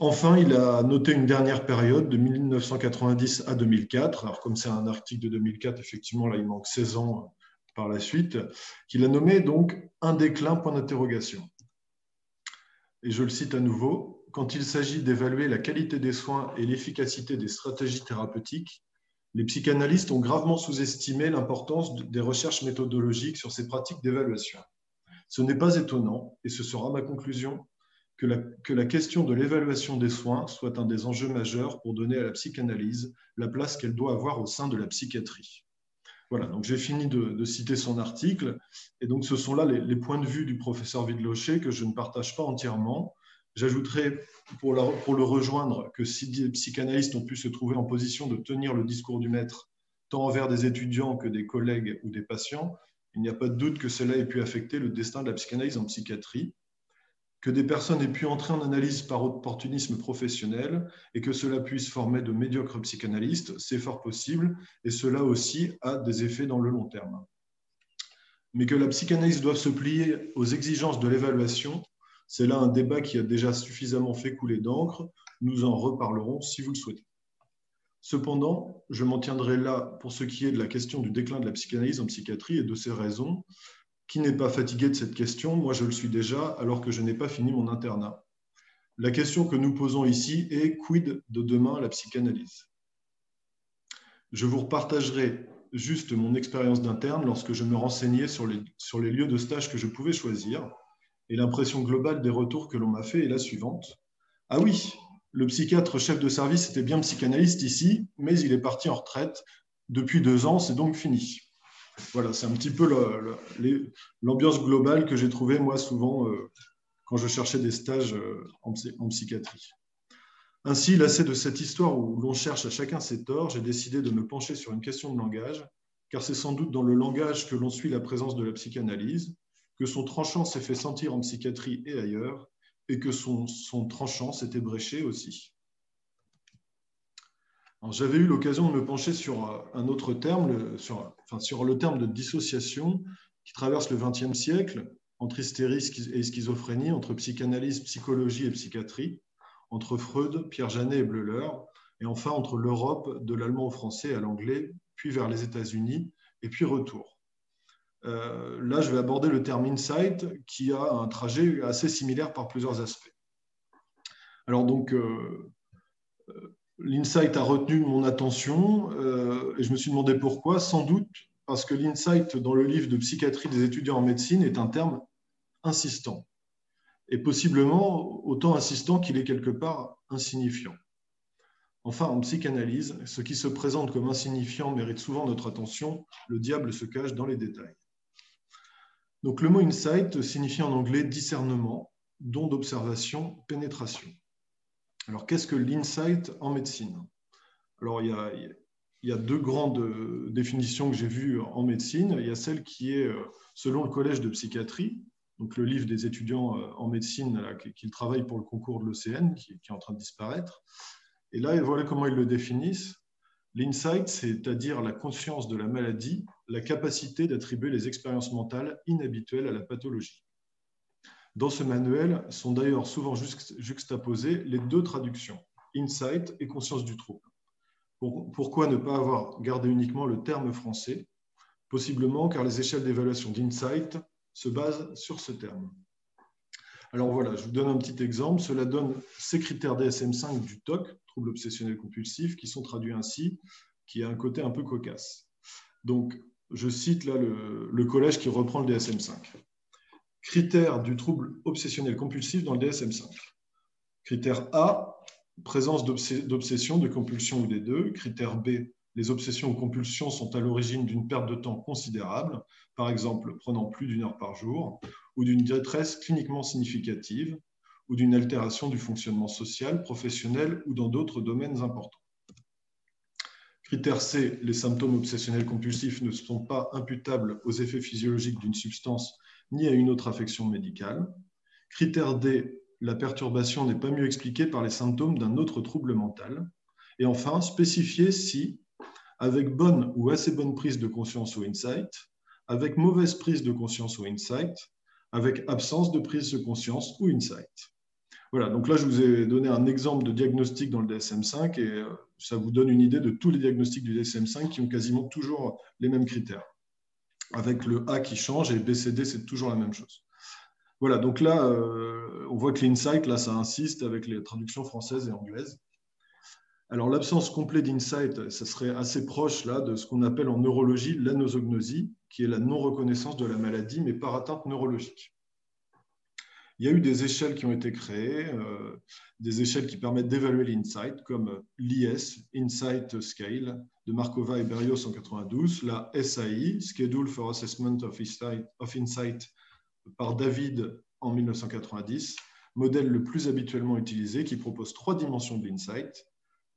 Enfin, il a noté une dernière période de 1990 à 2004. Alors, comme c'est un article de 2004, effectivement, là, il manque 16 ans par la suite, qu'il a nommé donc un déclin, point d'interrogation. Et je le cite à nouveau, quand il s'agit d'évaluer la qualité des soins et l'efficacité des stratégies thérapeutiques, les psychanalystes ont gravement sous-estimé l'importance des recherches méthodologiques sur ces pratiques d'évaluation. Ce n'est pas étonnant, et ce sera ma conclusion, que la, que la question de l'évaluation des soins soit un des enjeux majeurs pour donner à la psychanalyse la place qu'elle doit avoir au sein de la psychiatrie. Voilà, donc j'ai fini de, citer son article, et donc ce sont là les, points de vue du professeur Vidlocher que je ne partage pas entièrement, J'ajouterai pour, le rejoindre que si des psychanalystes ont pu se trouver en position de tenir le discours du maître, tant envers des étudiants que des collègues ou des patients, il n'y a pas de doute que cela ait pu affecter le destin de la psychanalyse en psychiatrie, que des personnes aient pu entrer en analyse par opportunisme professionnel et que cela puisse former de médiocres psychanalystes, c'est fort possible, et cela aussi a des effets dans le long terme. Mais que la psychanalyse doit se plier aux exigences de l'évaluation c'est là un débat qui a déjà suffisamment fait couler d'encre. Nous en reparlerons si vous le souhaitez. Cependant, je m'en tiendrai là pour ce qui est de la question du déclin de la psychanalyse en psychiatrie et de ses raisons. Qui n'est pas fatigué de cette question Moi, je le suis déjà, alors que je n'ai pas fini mon internat. La question que nous posons ici est quid de demain la psychanalyse? Je vous repartagerai juste mon expérience d'interne lorsque je me renseignais sur les, sur les lieux de stage que je pouvais choisir Et l'impression globale des retours que l'on m'a fait est la suivante. Ah oui, le psychiatre chef de service était bien psychanalyste ici, mais il est parti en retraite depuis deux ans, c'est donc fini. Voilà, c'est un petit peu l'ambiance globale que j'ai trouvée moi souvent euh, quand je cherchais des stages euh, en, psychiatrie. Ainsi, lassé de cette histoire où l'on cherche à chacun ses torts, j'ai décidé de me pencher sur une question de langage, car c'est sans doute dans le langage que l'on suit la présence de la psychanalyse, que son tranchant s'est fait sentir en psychiatrie et ailleurs, et que son, son tranchant s'est ébréché aussi. J'avais eu l'occasion de me pencher sur euh, un autre terme, sur, enfin, sur le terme de dissociation qui traverse le XXe siècle entre hystérie et schizophrénie, entre psychanalyse, psychologie et psychiatrie, entre Freud, Pierre Janet et Bleuler, et enfin entre l'Europe, de l'allemand au français à l'anglais, puis vers les États-Unis, et puis retour. Euh, là, je vais aborder le terme insight, qui a un trajet assez similaire par plusieurs aspects. Alors donc, euh, l'insight a retenu mon attention euh, et je me suis demandé pourquoi. Sans doute parce que l'insight dans le livre de psychiatrie des étudiants en médecine est un terme insistant et possiblement autant insistant qu'il est quelque part insignifiant. Enfin, en psychanalyse, ce qui se présente comme insignifiant mérite souvent notre attention. Le diable se cache dans les détails. Donc, le mot insight signifie en anglais discernement, don d'observation, pénétration. Alors, qu'est-ce que l'insight en médecine? Alors, il y, a, deux grandes définitions que j'ai vues en médecine. Il y a celle qui est euh, selon le collège de psychiatrie, donc le livre des étudiants euh, en médecine qui travaillent pour le concours de l'OCN, qui, est en train de disparaître. Et là, voilà comment ils le définissent. L'insight, c'est-à-dire la conscience de la maladie, la capacité d'attribuer les expériences mentales inhabituelles à la pathologie. Dans ce manuel sont d'ailleurs souvent juxtaposées les deux traductions, insight et conscience du trouble. Pourquoi ne pas avoir gardé uniquement le terme français? Possiblement car les échelles d'évaluation d'insight se basent sur ce terme. Alors voilà, je vous donne un petit exemple. Cela donne ces critères DSM5 du TOC, trouble obsessionnel compulsif, qui sont traduits ainsi, qui a un côté un peu cocasse. Donc, je cite là le, le collège qui reprend le DSM5. Critère du trouble obsessionnel compulsif dans le DSM-5. Critère A, présence d'obsession, de compulsion ou des deux. Critère B, les obsessions ou compulsions sont à l'origine d'une perte de temps considérable, par exemple prenant plus d'une heure par jour, ou d'une détresse cliniquement significative, ou d'une altération du fonctionnement social, professionnel ou dans d'autres domaines importants. Critère C, les symptômes obsessionnels compulsifs ne sont pas imputables aux effets physiologiques d'une substance ni à une autre affection médicale. Critère D, la perturbation n'est pas mieux expliquée par les symptômes d'un autre trouble mental. Et enfin, spécifier si, avec bonne ou assez bonne prise de conscience ou insight, avec mauvaise prise de conscience ou insight, avec absence de prise de conscience ou insight. Voilà, donc là, je vous ai donné un exemple de diagnostic dans le DSM-5 et euh, ça vous donne une idée de tous les diagnostics du DSM-5 qui ont quasiment toujours les mêmes critères avec le A qui change et BCD, c'est toujours la même chose. Voilà, donc là, euh, on voit que l'insight, là, ça insiste avec les traductions françaises et anglaises. Alors, l'absence complète d'insight, ça serait assez proche là de ce qu'on appelle en neurologie l'anosognosie, qui est la non-reconnaissance de la maladie, mais par atteinte neurologique. Il y a eu des échelles qui ont été créées, euh, des échelles qui permettent d'évaluer l'insight, comme l'IS, Insight Scale, de Markova et Berrios en 92, la SAI, Schedule for Assessment of Insight, par David en 1990, modèle le plus habituellement utilisé qui propose trois dimensions de l'insight,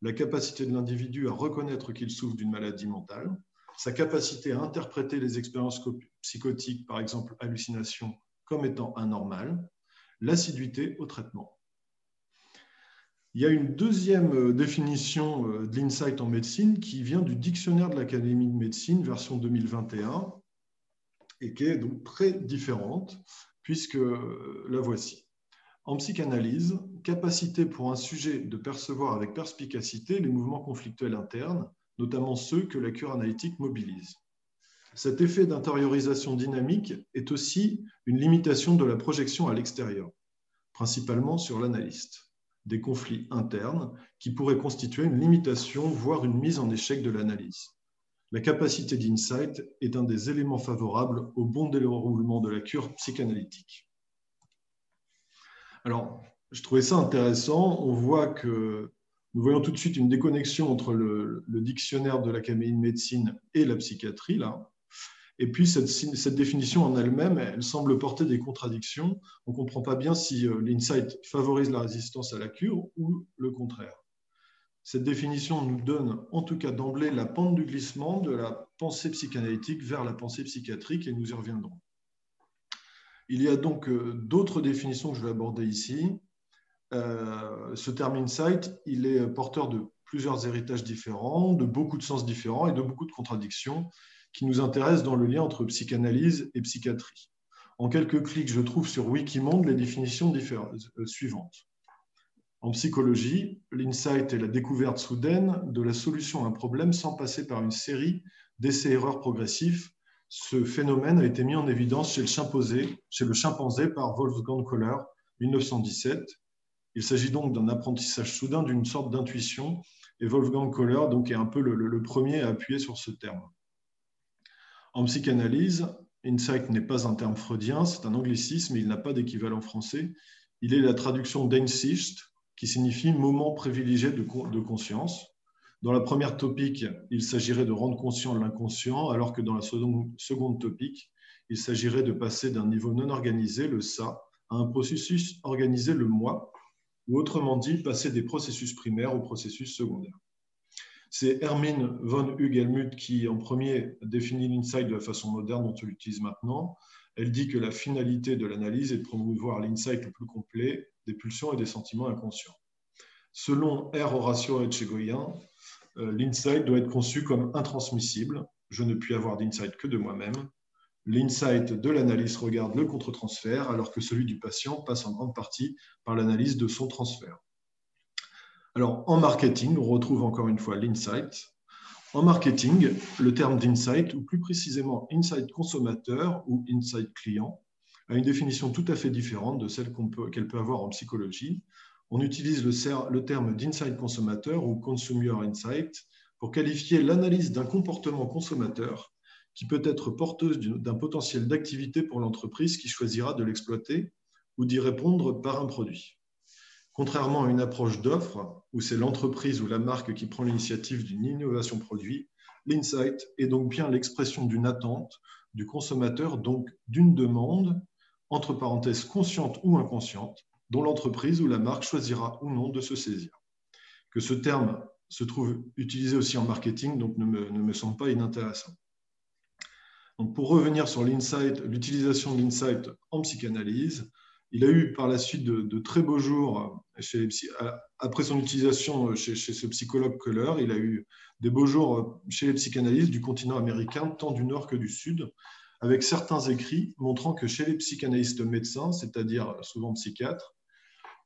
la capacité de l'individu à reconnaître qu'il souffre d'une maladie mentale, sa capacité à interpréter les expériences psychotiques, par exemple hallucinations, comme étant anormales, l'assiduité au traitement. Il y a une deuxième euh, définition euh, de l'insight en médecine qui vient du dictionnaire de l'Académie de médecine, version 2021, et qui est donc très différente, puisque euh, la voici. En psychanalyse, capacité pour un sujet de percevoir avec perspicacité les mouvements conflictuels internes, notamment ceux que la cure analytique mobilise. Cet effet d'intériorisation dynamique est aussi une limitation de la projection à l'extérieur, principalement sur l'analyste, des conflits internes qui pourraient constituer une limitation, voire une mise en échec de l'analyse. La capacité d'insight est un des éléments favorables au bon déroulement de la cure psychanalytique. Alors, je trouvais ça intéressant. On voit que nous voyons tout de suite une déconnexion entre le, dictionnaire de l'Académie de médecine et la psychiatrie, là. Et puis, cette, définition en elle-même, elle semble porter des contradictions. On ne comprend pas bien si euh, l'insight favorise la résistance à la cure ou le contraire. Cette définition nous donne en tout cas d'emblée la pente du glissement de la pensée psychanalytique vers la pensée psychiatrique et nous y reviendrons. Il y a donc euh, d'autres définitions que je vais aborder ici. Euh, ce terme insight, il est porteur de plusieurs héritages différents, de beaucoup de sens différents et de beaucoup de contradictions qui nous intéressent dans le lien entre psychanalyse et psychiatrie. En quelques clics, je trouve sur Wikimonde les définitions euh, suivantes. En psychologie, l'insight est la découverte soudaine de la solution à un problème sans passer par une série d'essais-erreurs progressifs. Ce phénomène a été mis en évidence chez le chimpanzé, chez le chimpanzé par Wolfgang Kohler, 1917, il s'agit donc d'un apprentissage soudain d'une sorte d'intuition, et Wolfgang Kohler donc, est un peu le, premier à appuyer sur ce terme. En psychanalyse, insight n'est pas un terme freudien, c'est un anglicisme, il n'a pas d'équivalent français. Il est la traduction d'Einsicht, qui signifie moment privilégié de, de conscience. Dans la première topique, il s'agirait de rendre conscient l'inconscient, alors que dans la seconde, topique, il s'agirait de passer d'un niveau non organisé, le ça, à un processus organisé, le moi, ou autrement dit, passer des processus primaires aux processus secondaires. C'est Hermine von Hugelmuth qui, en premier, définit l'insight de la façon moderne dont on l'utilise maintenant. Elle dit que la finalité de l'analyse est de promouvoir l'insight le plus complet des pulsions et des sentiments inconscients. Selon R. Horacio Etchegoyen, euh, l'insight doit être conçu comme intransmissible. Je ne puis avoir d'insight que de moi-même. L'insight de l'analyse regarde le contre-transfert, alors que celui du patient passe en grande partie par l'analyse de son transfert. Alors, en marketing, on retrouve encore une fois l'insight. En marketing, le terme d'insight, ou plus précisément insight consommateur ou insight client, a une définition tout à fait différente de celle qu'elle peut, avoir en psychologie. On utilise le, le terme d'insight consommateur ou consumer insight pour qualifier l'analyse d'un comportement consommateur qui peut être porteuse d'un potentiel d'activité pour l'entreprise qui choisira de l'exploiter ou d'y répondre par un produit. Contrairement à une approche d'offre, où c'est l'entreprise ou la marque qui prend l'initiative d'une innovation produit, l'insight est donc bien l'expression d'une attente du consommateur, donc d'une demande, entre parenthèses consciente ou inconsciente, dont l'entreprise ou la marque choisira ou non de se saisir. Que ce terme se trouve utilisé aussi en marketing, donc ne me, ne me semble pas inintéressant pour revenir sur l'insight, l'utilisation de l'insight en psychanalyse, il a eu par la suite de, très beaux jours chez après son utilisation chez, ce psychologue Kohler. Il a eu des beaux jours chez les psychanalystes du continent américain, tant du nord que du sud, avec certains écrits montrant que chez les psychanalystes médecins, c'est-à-dire souvent psychiatres,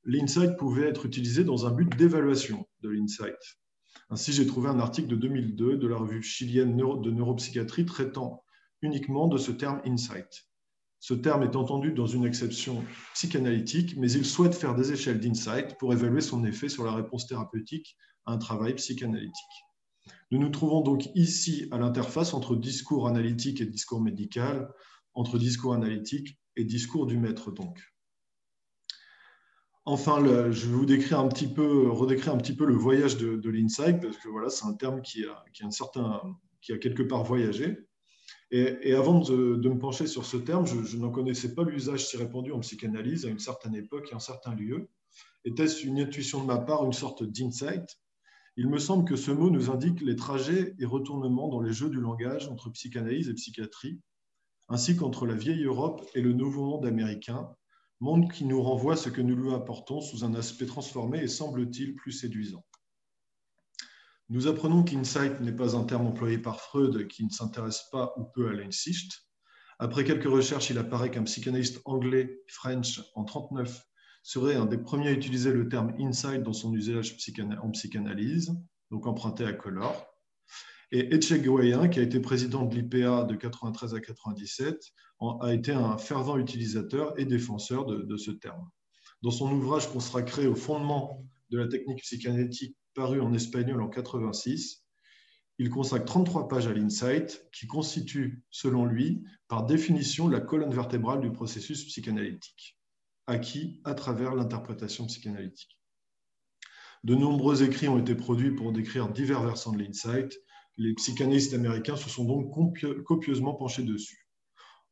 l'insight pouvait être utilisé dans un but d'évaluation de l'insight. Ainsi, j'ai trouvé un article de 2002 de la revue chilienne de neuropsychiatrie traitant uniquement de ce terme insight. Ce terme est entendu dans une exception psychanalytique, mais il souhaite faire des échelles d'insight pour évaluer son effet sur la réponse thérapeutique à un travail psychanalytique. Nous nous trouvons donc ici à l'interface entre discours analytique et discours médical, entre discours analytique et discours du maître donc. Enfin, je vais vous décrire un petit peu, redécrire un petit peu le voyage de, l'insight, parce que voilà, c'est un terme qui a, quelque part voyagé. Et, avant de, me pencher sur ce terme, je, n'en connaissais pas l'usage si répandu en psychanalyse à une certaine époque et en certains lieux. Était-ce une intuition de ma part, une sorte d'insight? Il me semble que ce mot nous indique les trajets et retournements dans les jeux du langage entre psychanalyse et psychiatrie, ainsi qu'entre la vieille Europe et le nouveau monde américain, monde qui nous renvoie ce que nous lui apportons sous un aspect transformé et semble-t-il plus séduisant. Nous apprenons qu'insight n'est pas un terme employé par Freud qui ne s'intéresse pas ou peu à l'insicht. Après quelques recherches, il apparaît qu'un psychanalyste anglais, French, en 1939, serait un des premiers à utiliser le terme insight dans son usage en psychanalyse, donc emprunté à Collor. Et Etchegoyen, qui a été président de l'IPA de 93 à 97, a été un fervent utilisateur et défenseur de, de ce terme. Dans son ouvrage consacré au fondement de la technique psychanalytique paru en espagnol en 86. Il consacre 33 pages à l'insight, qui constitue, selon lui, par définition la colonne vertébrale du processus psychanalytique. acquis à travers l'interprétation psychanalytique. De nombreux écrits ont été produits pour décrire divers versants de l'insight. Les psychanalystes américains se sont donc copieusement penchés dessus.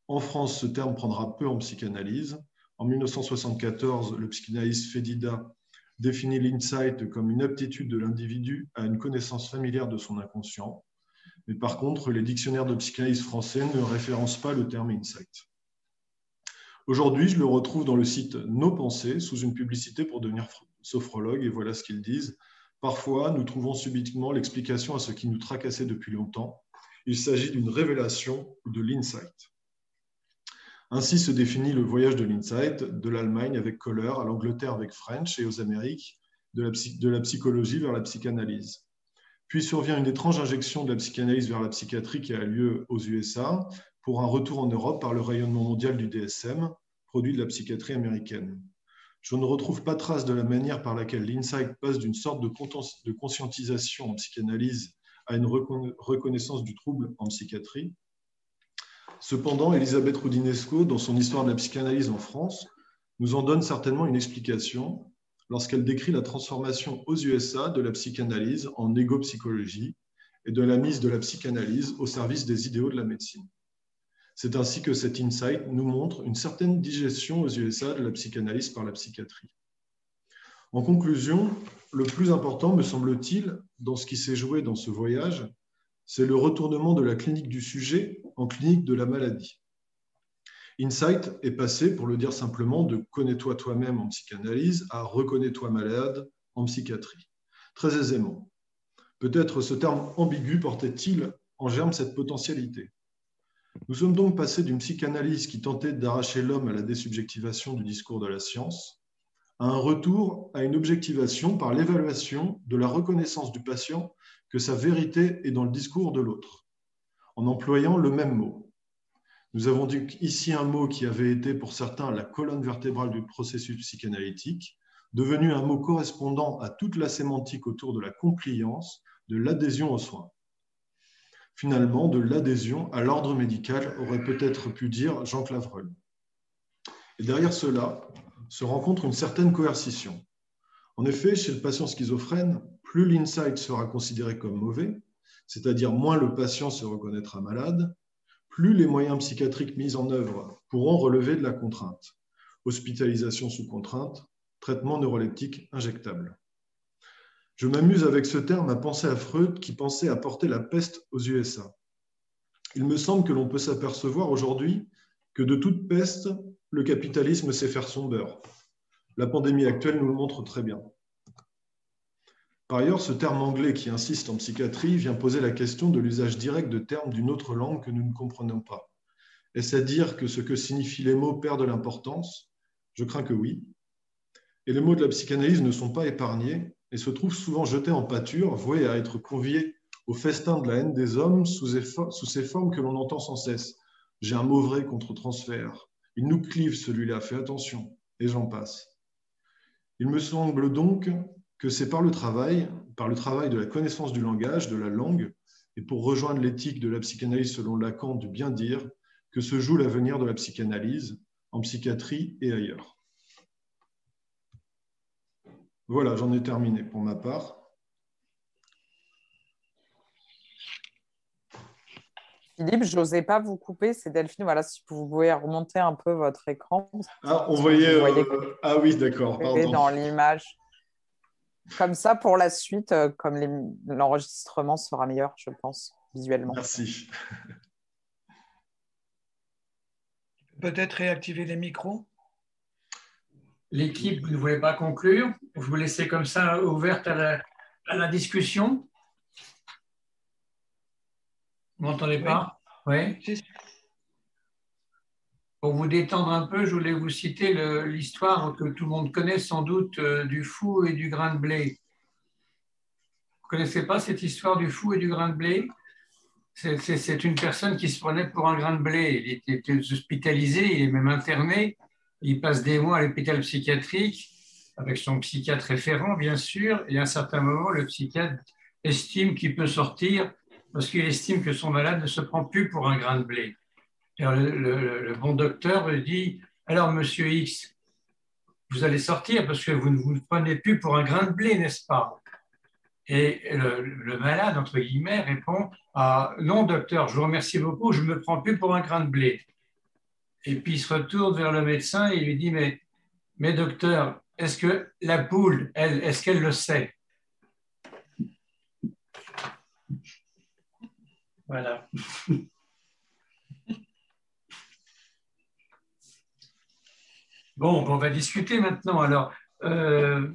En France, ce terme prendra peu en psychanalyse. En 1974, le psychanalyste Fedida définit l'insight comme une aptitude de l'individu à une connaissance familière de son inconscient. Mais par contre, les dictionnaires de psychanalyse français ne référencent pas le terme insight. Aujourd'hui, je le retrouve dans le site Nos Pensées sous une publicité pour devenir sophrologue et voilà ce qu'ils disent. Parfois, nous trouvons subitement l'explication à ce qui nous tracassait depuis longtemps. Il s'agit d'une révélation de l'insight. Ainsi se définit le voyage de l'insight de l'Allemagne avec Kohler à l'Angleterre avec French et aux Amériques de la, de la psychologie vers la psychanalyse. Puis survient une étrange injection de la psychanalyse vers la psychiatrie qui a lieu aux USA pour un retour en Europe par le rayonnement mondial du DSM, produit de la psychiatrie américaine. Je ne retrouve pas trace de la manière par laquelle l'insight passe d'une sorte de conscientisation en psychanalyse à une reconnaissance du trouble en psychiatrie. Cependant, Elisabeth Roudinesco, dans son Histoire de la psychanalyse en France, nous en donne certainement une explication lorsqu'elle décrit la transformation aux USA de la psychanalyse en égopsychologie et de la mise de la psychanalyse au service des idéaux de la médecine. C'est ainsi que cet insight nous montre une certaine digestion aux USA de la psychanalyse par la psychiatrie. En conclusion, le plus important, me semble-t-il, dans ce qui s'est joué dans ce voyage, c'est le retournement de la clinique du sujet en clinique de la maladie. Insight est passé, pour le dire simplement, de connais-toi toi-même en psychanalyse à reconnais-toi malade en psychiatrie. Très aisément. Peut-être ce terme ambigu portait-il en germe cette potentialité. Nous sommes donc passés d'une psychanalyse qui tentait d'arracher l'homme à la désubjectivation du discours de la science à un retour à une objectivation par l'évaluation de la reconnaissance du patient que sa vérité est dans le discours de l'autre, en employant le même mot. Nous avons dit ici un mot qui avait été pour certains la colonne vertébrale du processus psychanalytique, devenu un mot correspondant à toute la sémantique autour de la compliance, de l'adhésion aux soins finalement de l'adhésion à l'ordre médical, aurait peut-être pu dire Jean Clavreul. Et derrière cela se rencontre une certaine coercition. En effet, chez le patient schizophrène, plus l'insight sera considéré comme mauvais, c'est-à-dire moins le patient se reconnaîtra malade, plus les moyens psychiatriques mis en œuvre pourront relever de la contrainte. Hospitalisation sous contrainte, traitement neuroleptique injectable. Je m'amuse avec ce terme à penser à Freud qui pensait apporter la peste aux USA. Il me semble que l'on peut s'apercevoir aujourd'hui que de toute peste, le capitalisme sait faire son beurre. La pandémie actuelle nous le montre très bien. Par ailleurs, ce terme anglais qui insiste en psychiatrie vient poser la question de l'usage direct de termes d'une autre langue que nous ne comprenons pas. Est-ce à dire que ce que signifient les mots perd de l'importance? Je crains que oui. Et les mots de la psychanalyse ne sont pas épargnés, et se trouve souvent jeté en pâture, voué à être convié au festin de la haine des hommes sous, ces formes que l'on entend sans cesse. J'ai un vrai contre transfert. Il nous clive celui-là, fais attention, et j'en passe. Il me semble donc que c'est par le travail, par le travail de la connaissance du langage, de la langue, et pour rejoindre l'éthique de la psychanalyse selon Lacan du bien dire, que se joue l'avenir de la psychanalyse en psychiatrie et ailleurs. Voilà, j'en ai terminé pour ma part. Philippe, je n'osais pas vous couper, c'est Delphine. Voilà, si vous pouvez remonter un peu votre écran. Ah, on voyait. Euh, ah oui, d'accord. Dans l'image. Comme ça, pour la suite, euh, comme l'enregistrement sera meilleur, je pense, visuellement. Merci. Peut-être réactiver les micros L'équipe ne voulait pas conclure? Je vous laissez comme ça ouverte à la, discussion? Vous m'entendez pas? Oui. Pour vous détendre un peu, je voulais vous citer l'histoire que tout le monde connaît sans doute euh, du fou et du grain de blé. Vous ne connaissez pas cette histoire du fou et du grain de blé? C'est une personne qui se prenait pour un grain de blé. Il était hospitalisé, il est même interné. Il passe des mois à l'hôpital psychiatrique avec son psychiatre référent, bien sûr, et à un certain moment, le psychiatre estime qu'il peut sortir parce qu'il estime que son malade ne se prend plus pour un grain de blé. Le, bon docteur dit Alors, monsieur X, vous allez sortir parce que vous ne vous prenez plus pour un grain de blé, n'est-ce pas? Et le, malade, entre guillemets, répond ah, Non, docteur, je vous remercie beaucoup, je ne me prends plus pour un grain de blé. Et puis il se retourne vers le médecin et lui dit Mais, mais docteur, est-ce que la poule, elle, est-ce qu'elle le sait? Voilà. Bon, on va discuter maintenant. Alors, euh,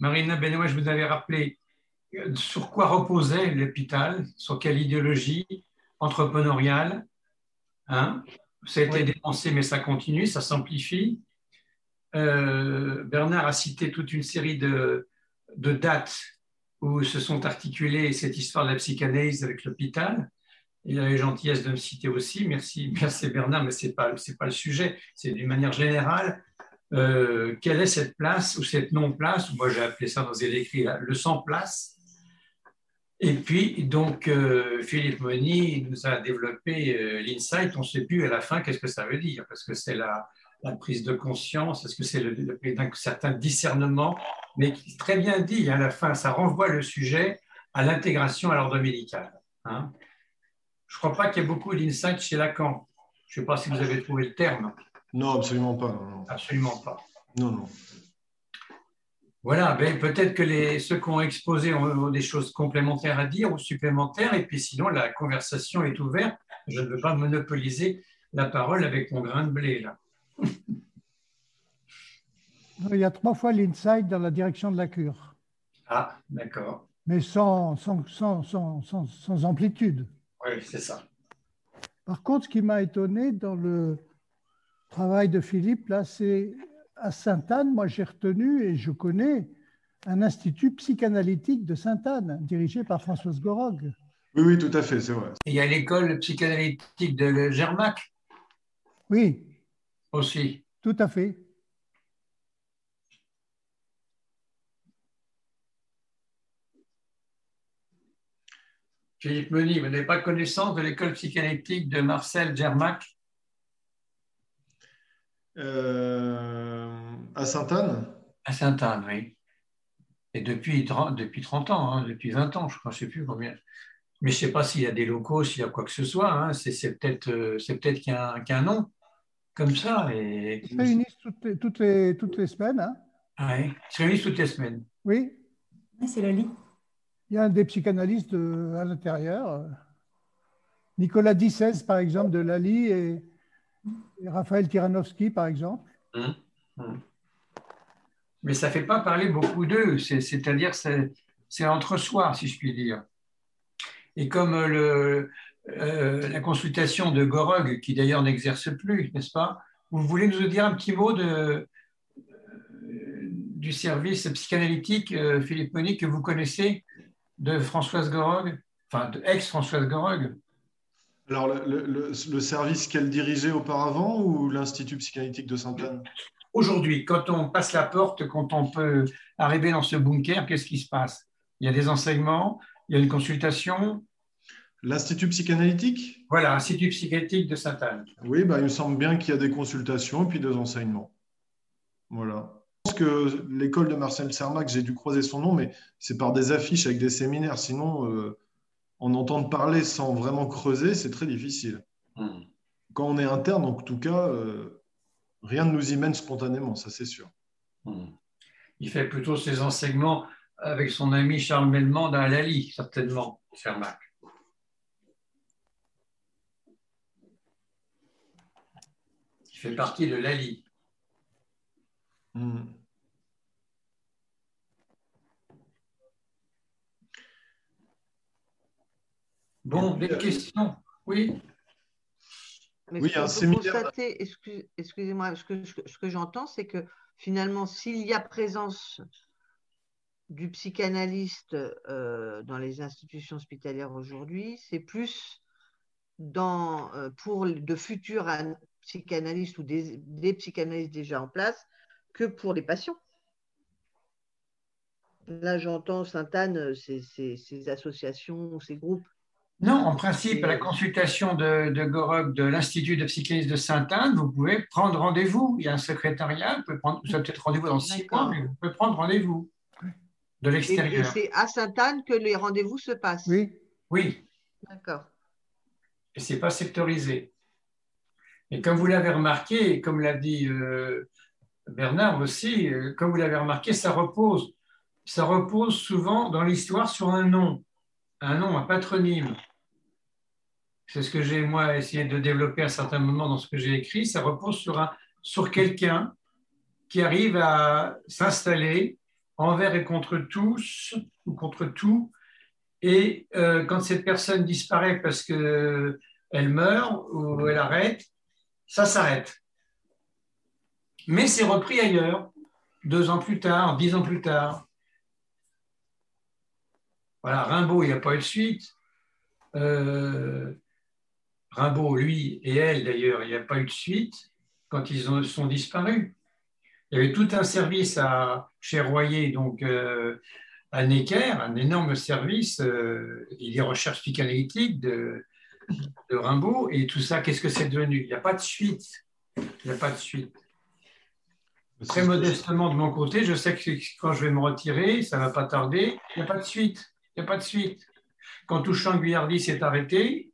Marina Benoît, je vous avais rappelé euh, sur quoi reposait l'hôpital, sur quelle idéologie entrepreneuriale. Hein ça a été dépensé, mais ça continue, ça s'amplifie. Euh, Bernard a cité toute une série de, dates où se sont articulées cette histoire de la psychanalyse avec l'hôpital. Il a eu gentillesse de me citer aussi. Merci, merci Bernard, mais ce n'est pas, pas le sujet. C'est d'une manière générale. Euh, quelle est cette place ou cette non-place? Moi, j'ai appelé ça dans les écrits le sans-place. Et puis, donc, euh, Philippe Moni nous a développé euh, l'insight. On ne sait plus à la fin qu'est-ce que ça veut dire, parce que c'est la, prise de conscience, est-ce que c'est le, le, d'un certain discernement, mais très bien dit à la fin, ça renvoie le sujet à l'intégration à l'ordre médical. Hein. Je ne crois pas qu'il y ait beaucoup d'insight chez Lacan. Je ne sais pas si vous avez trouvé le terme. Non, absolument pas. Absolument pas. Non, non. Voilà, ben, peut-être que les, ceux qui ont exposé ont, des choses complémentaires à dire ou supplémentaires, et puis sinon la conversation est ouverte. Je ne veux pas monopoliser la parole avec mon grain de blé là. Il y a trois fois l'insight dans la direction de la cure. Ah, d'accord. Mais sans, sans, sans, sans amplitude. Oui, c'est ça. Par contre, ce qui m'a étonné dans le travail de Philippe, là, c'est à Sainte-Anne, moi j'ai retenu et je connais un institut psychanalytique de Sainte-Anne, dirigé par Françoise Gorog. Oui, oui, tout à fait, c'est vrai. il y a l'école psychanalytique de Germac Oui. Aussi. Tout à fait. Philippe Meunier, vous n'avez pas connaissance de l'école psychanalytique de Marcel Germac? Euh, À Sainte-Anne? À Sainte-Anne, oui. Et depuis 30, depuis 30 ans, hein, depuis 20 ans, je crois, je ne sais plus combien. Mais je ne sais pas s'il y a des locaux, s'il y a quoi que ce soit. Hein. C'est peut-être euh, peut qu'il y, a un nom comme ça. Et... Ils se réunissent toutes les, toutes les, toutes les semaines. Hein. Oui, ils se réunissent toutes les semaines. Oui. c'est la lit. Il y a des psychanalystes à l'intérieur. Nicolas Dissès, par exemple, de Lali, et, Raphaël Tiranovski, par exemple. Hum, hum. Mais ça ne fait pas parler beaucoup d'eux, c'est-à-dire c'est entre soi, si je puis dire. Et comme le, euh, la consultation de Gorog, qui d'ailleurs n'exerce plus, n'est-ce pas? Vous voulez nous dire un petit mot euh, du service psychanalytique, euh, Philippe Monique, que vous connaissez? De Françoise Gorog, enfin de ex-Françoise Gorog Alors, le, service qu'elle dirigeait auparavant ou l'Institut psychanalytique de Sainte-Anne? Aujourd'hui, quand on passe la porte, quand on peut arriver dans ce bunker, qu'est-ce qui se passe? Il y a des enseignements, il y a une consultation. L'Institut psychanalytique? Voilà, l'Institut psychanalytique de Sainte-Anne. Oui, bah, il me semble bien qu'il y a des consultations et puis des enseignements. Voilà que l'école de Marcel Sermac, j'ai dû croiser son nom, mais c'est par des affiches avec des séminaires. Sinon, euh, en entendre parler sans vraiment creuser, c'est très difficile. Hmm. Quand on est interne, en tout cas, euh, rien ne nous y mène spontanément, ça c'est sûr. Hmm. Il fait plutôt ses enseignements avec son ami Charles Melmand à Lali, certainement, Sermac. Il fait partie de Lali. Hmm. Bon, des questions Oui Mais oui, un séminaire. excusez-moi, ce que, ce que j'entends, c'est que finalement, s'il y a présence du psychanalyste euh, dans les institutions hospitalières aujourd'hui, c'est plus dans, euh, pour de futurs psychanalystes ou des, des psychanalystes déjà en place que pour les patients. Là, j'entends Sainte-Anne, ces, associations, ces groupes Non, en principe, à la consultation de, de Gorog de l'Institut de psychanalyse de Sainte-Anne, vous pouvez prendre rendez-vous. Il y a un secrétariat, vous pouvez prendre, vous avez peut-être rendez-vous dans six mois, mais vous pouvez prendre rendez-vous de l'extérieur. Et, c'est à Sainte-Anne que les rendez-vous se passent Oui. Oui. D'accord. Et ce n'est pas sectorisé. Et comme vous l'avez remarqué, et comme l'a dit euh, Bernard aussi, euh, comme vous l'avez remarqué, ça repose, ça repose souvent dans l'histoire sur un nom, un nom, un patronyme. C'est ce que j'ai, moi, essayé de développer à un certain moment dans ce que j'ai écrit. Ça repose sur, sur quelqu'un qui arrive à s'installer envers et contre tous ou contre tout. Et euh, quand cette personne disparaît parce qu'elle meurt ou elle arrête, ça s'arrête. Mais c'est repris ailleurs, deux ans plus tard, dix ans plus tard. Voilà, Rimbaud, il n'y a pas eu de suite. Euh, Rimbaud, lui et elle d'ailleurs, il n'y a pas eu de suite quand ils ont, sont disparus. Il y avait tout un service à, chez Royer, donc euh, à Necker, un énorme service, euh, il y a recherche psychanalytique de, de Rimbaud, et tout ça, qu'est-ce que c'est devenu? Il n'y a pas de suite. Il n'y a pas de suite. Très modestement de mon côté, je sais que quand je vais me retirer, ça ne va pas tarder, il n'y a pas de suite. Il n'y a pas de suite. Quand Touchant Guyardi s'est arrêté,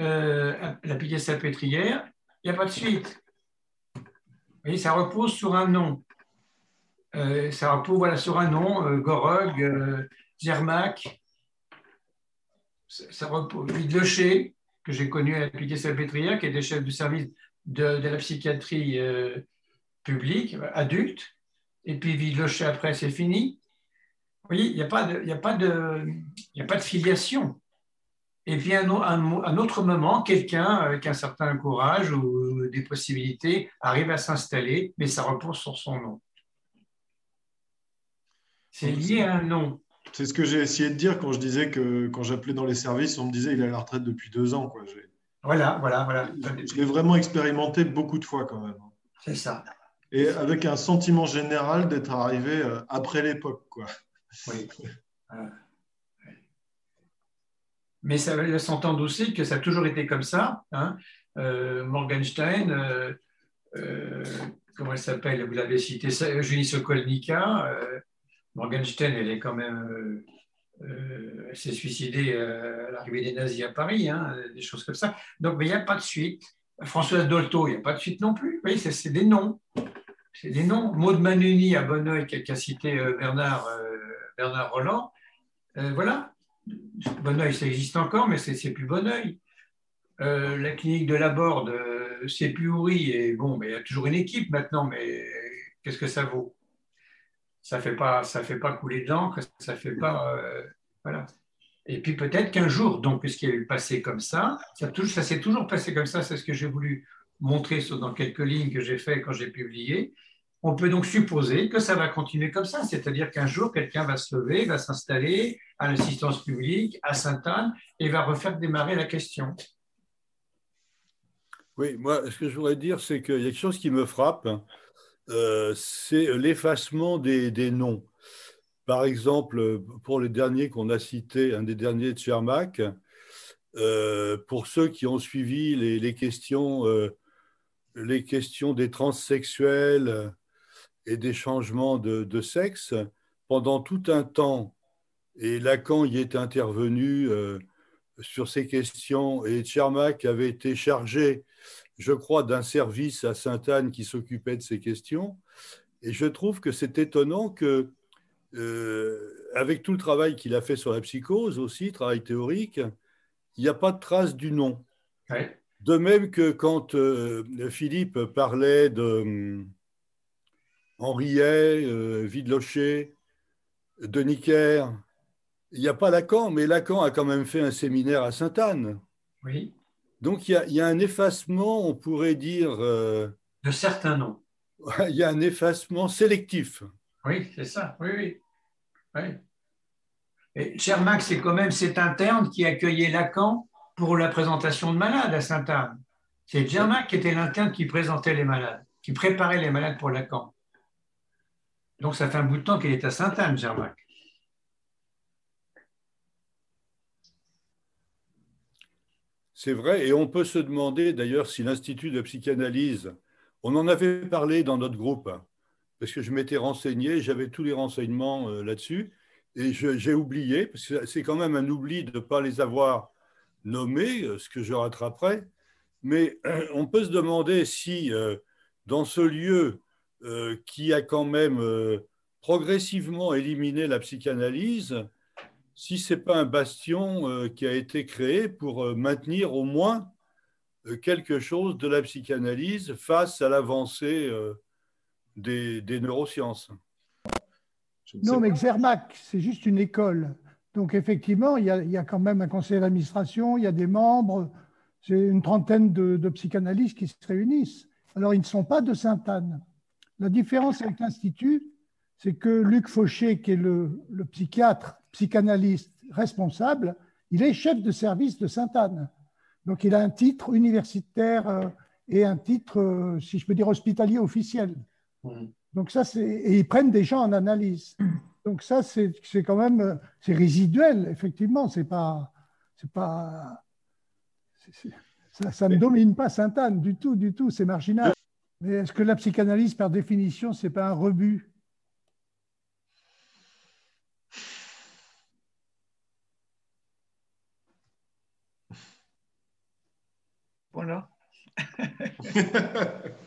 euh, la piquet salpêtrière, il n'y a pas de suite. Vous ça repose sur un nom. Euh, ça repose sur un nom, euh, Gorog, Zermac, ça, repose, que j'ai connu à la piquet salpêtrière, qui était chef du service de, la psychiatrie publique, adulte, et puis Vidlecher après, c'est fini. Voyez, il n'y a, pas de, a, pas de, a pas de filiation. Et puis, à un, autre moment, quelqu'un avec un certain courage ou des possibilités arrive à s'installer, mais ça repose sur son nom. C'est lié à un nom. C'est ce que j'ai essayé de dire quand je disais que quand j'appelais dans les services, on me disait il est à la retraite depuis deux ans. Quoi. Voilà, voilà, voilà. Je l'ai vraiment expérimenté beaucoup de fois quand même. C'est ça. Et avec un sentiment général d'être arrivé euh, après l'époque. Quoi. Oui. Mais ça laisse entendre aussi que ça a toujours été comme ça. Hein. Euh, Morgenstein, euh, euh, comment elle s'appelle Vous l'avez cité, Julie Sokolnika. Morgenstein, elle est quand même. elle s'est suicidée à l'arrivée des nazis à Paris, hein, des choses comme ça. Donc, mais il n'y a pas de suite. Françoise Dolto, il n'y a pas de suite non plus. Vous c'est des noms. C'est des noms. Maud Manuni à Bonneuil, qui a cité Bernard, Bernard Roland. voilà, Bonneuil, ça existe encore, mais c'est plus Bonneuil. Euh, la clinique de la Borde, euh, c'est plus Ouri. Et bon, mais il y a toujours une équipe maintenant, mais qu'est-ce que ça vaut? Ça ne fait, pas, fait pas couler d'encre, ça fait pas. Euh, voilà. Et puis peut-être qu'un jour, donc, y a eu passé comme ça, ça s'est toujours passé comme ça, c'est ce que j'ai voulu montrer dans quelques lignes que j'ai fait quand j'ai publié. On peut donc supposer que ça va continuer comme ça, c'est-à-dire qu'un jour, quelqu'un va se lever, va s'installer à l'assistance publique, à Sainte-Anne, et va refaire démarrer la question. Oui, moi, ce que je voudrais dire, c'est qu'il y a quelque chose qui me frappe, euh, c'est l'effacement des, noms. Par exemple, pour les derniers qu'on a cités, un des derniers de Chermac, euh, pour ceux qui ont suivi les, questions, euh, les questions des transsexuels, et des changements de, sexe pendant tout un temps. Et Lacan y est intervenu euh, sur ces questions et Tchermak avait été chargé, je crois, d'un service à Sainte-Anne qui s'occupait de ces questions. Et je trouve que c'est étonnant que, euh, avec tout le travail qu'il a fait sur la psychose aussi, travail théorique, il n'y a pas de trace du nom. De même que quand euh, Philippe parlait de Henriet, euh, Vidlocher, Deniker. Il n'y a pas Lacan, mais Lacan a quand même fait un séminaire à Sainte-Anne. Oui. Donc il y, a, un effacement, on pourrait dire. Euh, de certains noms. Il y a un effacement sélectif. Oui, c'est ça. Oui, oui. oui. Et Chermac, c'est quand même cet interne qui accueillait Lacan pour la présentation de malades à Sainte-Anne. C'est Chermac qui était l'interne qui présentait les malades, qui préparait les malades pour Lacan. Donc ça fait un bout de temps qu'il est à Sainte-Anne, Germac. C'est vrai, et on peut se demander d'ailleurs si l'Institut de psychanalyse, on en avait parlé dans notre groupe, hein, parce que je m'étais renseigné, j'avais tous les renseignements euh, là-dessus, et j'ai oublié, parce que c'est quand même un oubli de ne pas les avoir nommés, euh, ce que je rattraperai, mais on peut se demander si dans ce lieu qui a quand même progressivement éliminé la psychanalyse, si ce n'est pas un bastion euh, qui a été créé pour euh, maintenir au moins euh, quelque chose de la psychanalyse face à l'avancée des, neurosciences. Non, mais Zermac, c'est juste une école. Donc effectivement, il y, a, quand même un conseil d'administration, il y a des membres, c'est une trentaine de, de, psychanalystes qui se réunissent. Alors ils ne sont pas de Sainte-Anne. La différence avec l'Institut, c'est que Luc Fauché, qui est le, psychiatre, psychanalyste responsable, il est chef de service de Sainte-Anne. Donc il a un titre universitaire euh, et un titre, euh, si je peux dire, hospitalier officiel. Donc ça, c'est et ils prennent des gens en analyse. Donc ça, c'est quand même c'est résiduel, effectivement. C'est pas c'est pas ça, ça, ne domine pas Sainte-Anne du tout, du tout. C'est marginal. Mais est-ce que la psychanalyse, par définition, c'est pas un rebut? Voilà.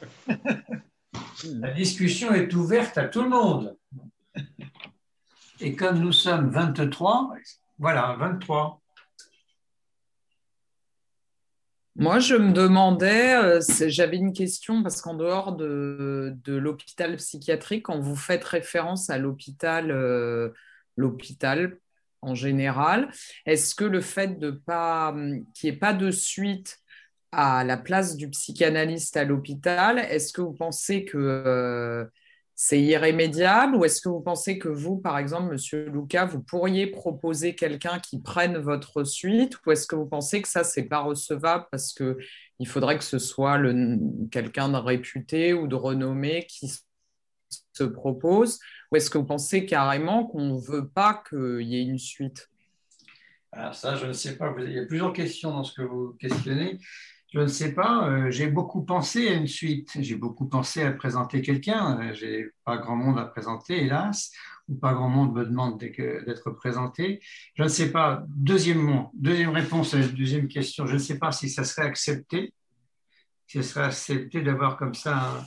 La discussion est ouverte à tout le monde. Et comme nous sommes 23, voilà, 23. Moi, je me demandais, euh, j'avais une question parce qu'en dehors de, l'hôpital psychiatrique, quand vous faites référence à l'hôpital, euh, l'hôpital en général, est-ce que le fait de pas qu'il n'y ait pas de suite à la place du psychanalyste à l'hôpital, est-ce que vous pensez que euh, c'est irrémédiable ou est-ce que vous pensez que vous, par exemple, Monsieur Lucas, vous pourriez proposer quelqu'un qui prenne votre suite ou est-ce que vous pensez que ça, c'est pas recevable parce que il faudrait que ce soit quelqu'un de réputé ou de renommé qui se propose ou est-ce que vous pensez carrément qu'on ne veut pas qu'il y ait une suite? Alors ça, je ne sais pas. Il y a plusieurs questions dans ce que vous questionnez. Je ne sais pas, euh, j'ai beaucoup pensé à une suite, j'ai beaucoup pensé à présenter quelqu'un, euh, j'ai pas grand monde à présenter, hélas, ou pas grand monde me demande d'être présenté. Je ne sais pas, deuxièmement, deuxième réponse à la deuxième question, je ne sais pas si ça serait accepté, si ça serait accepté d'avoir comme ça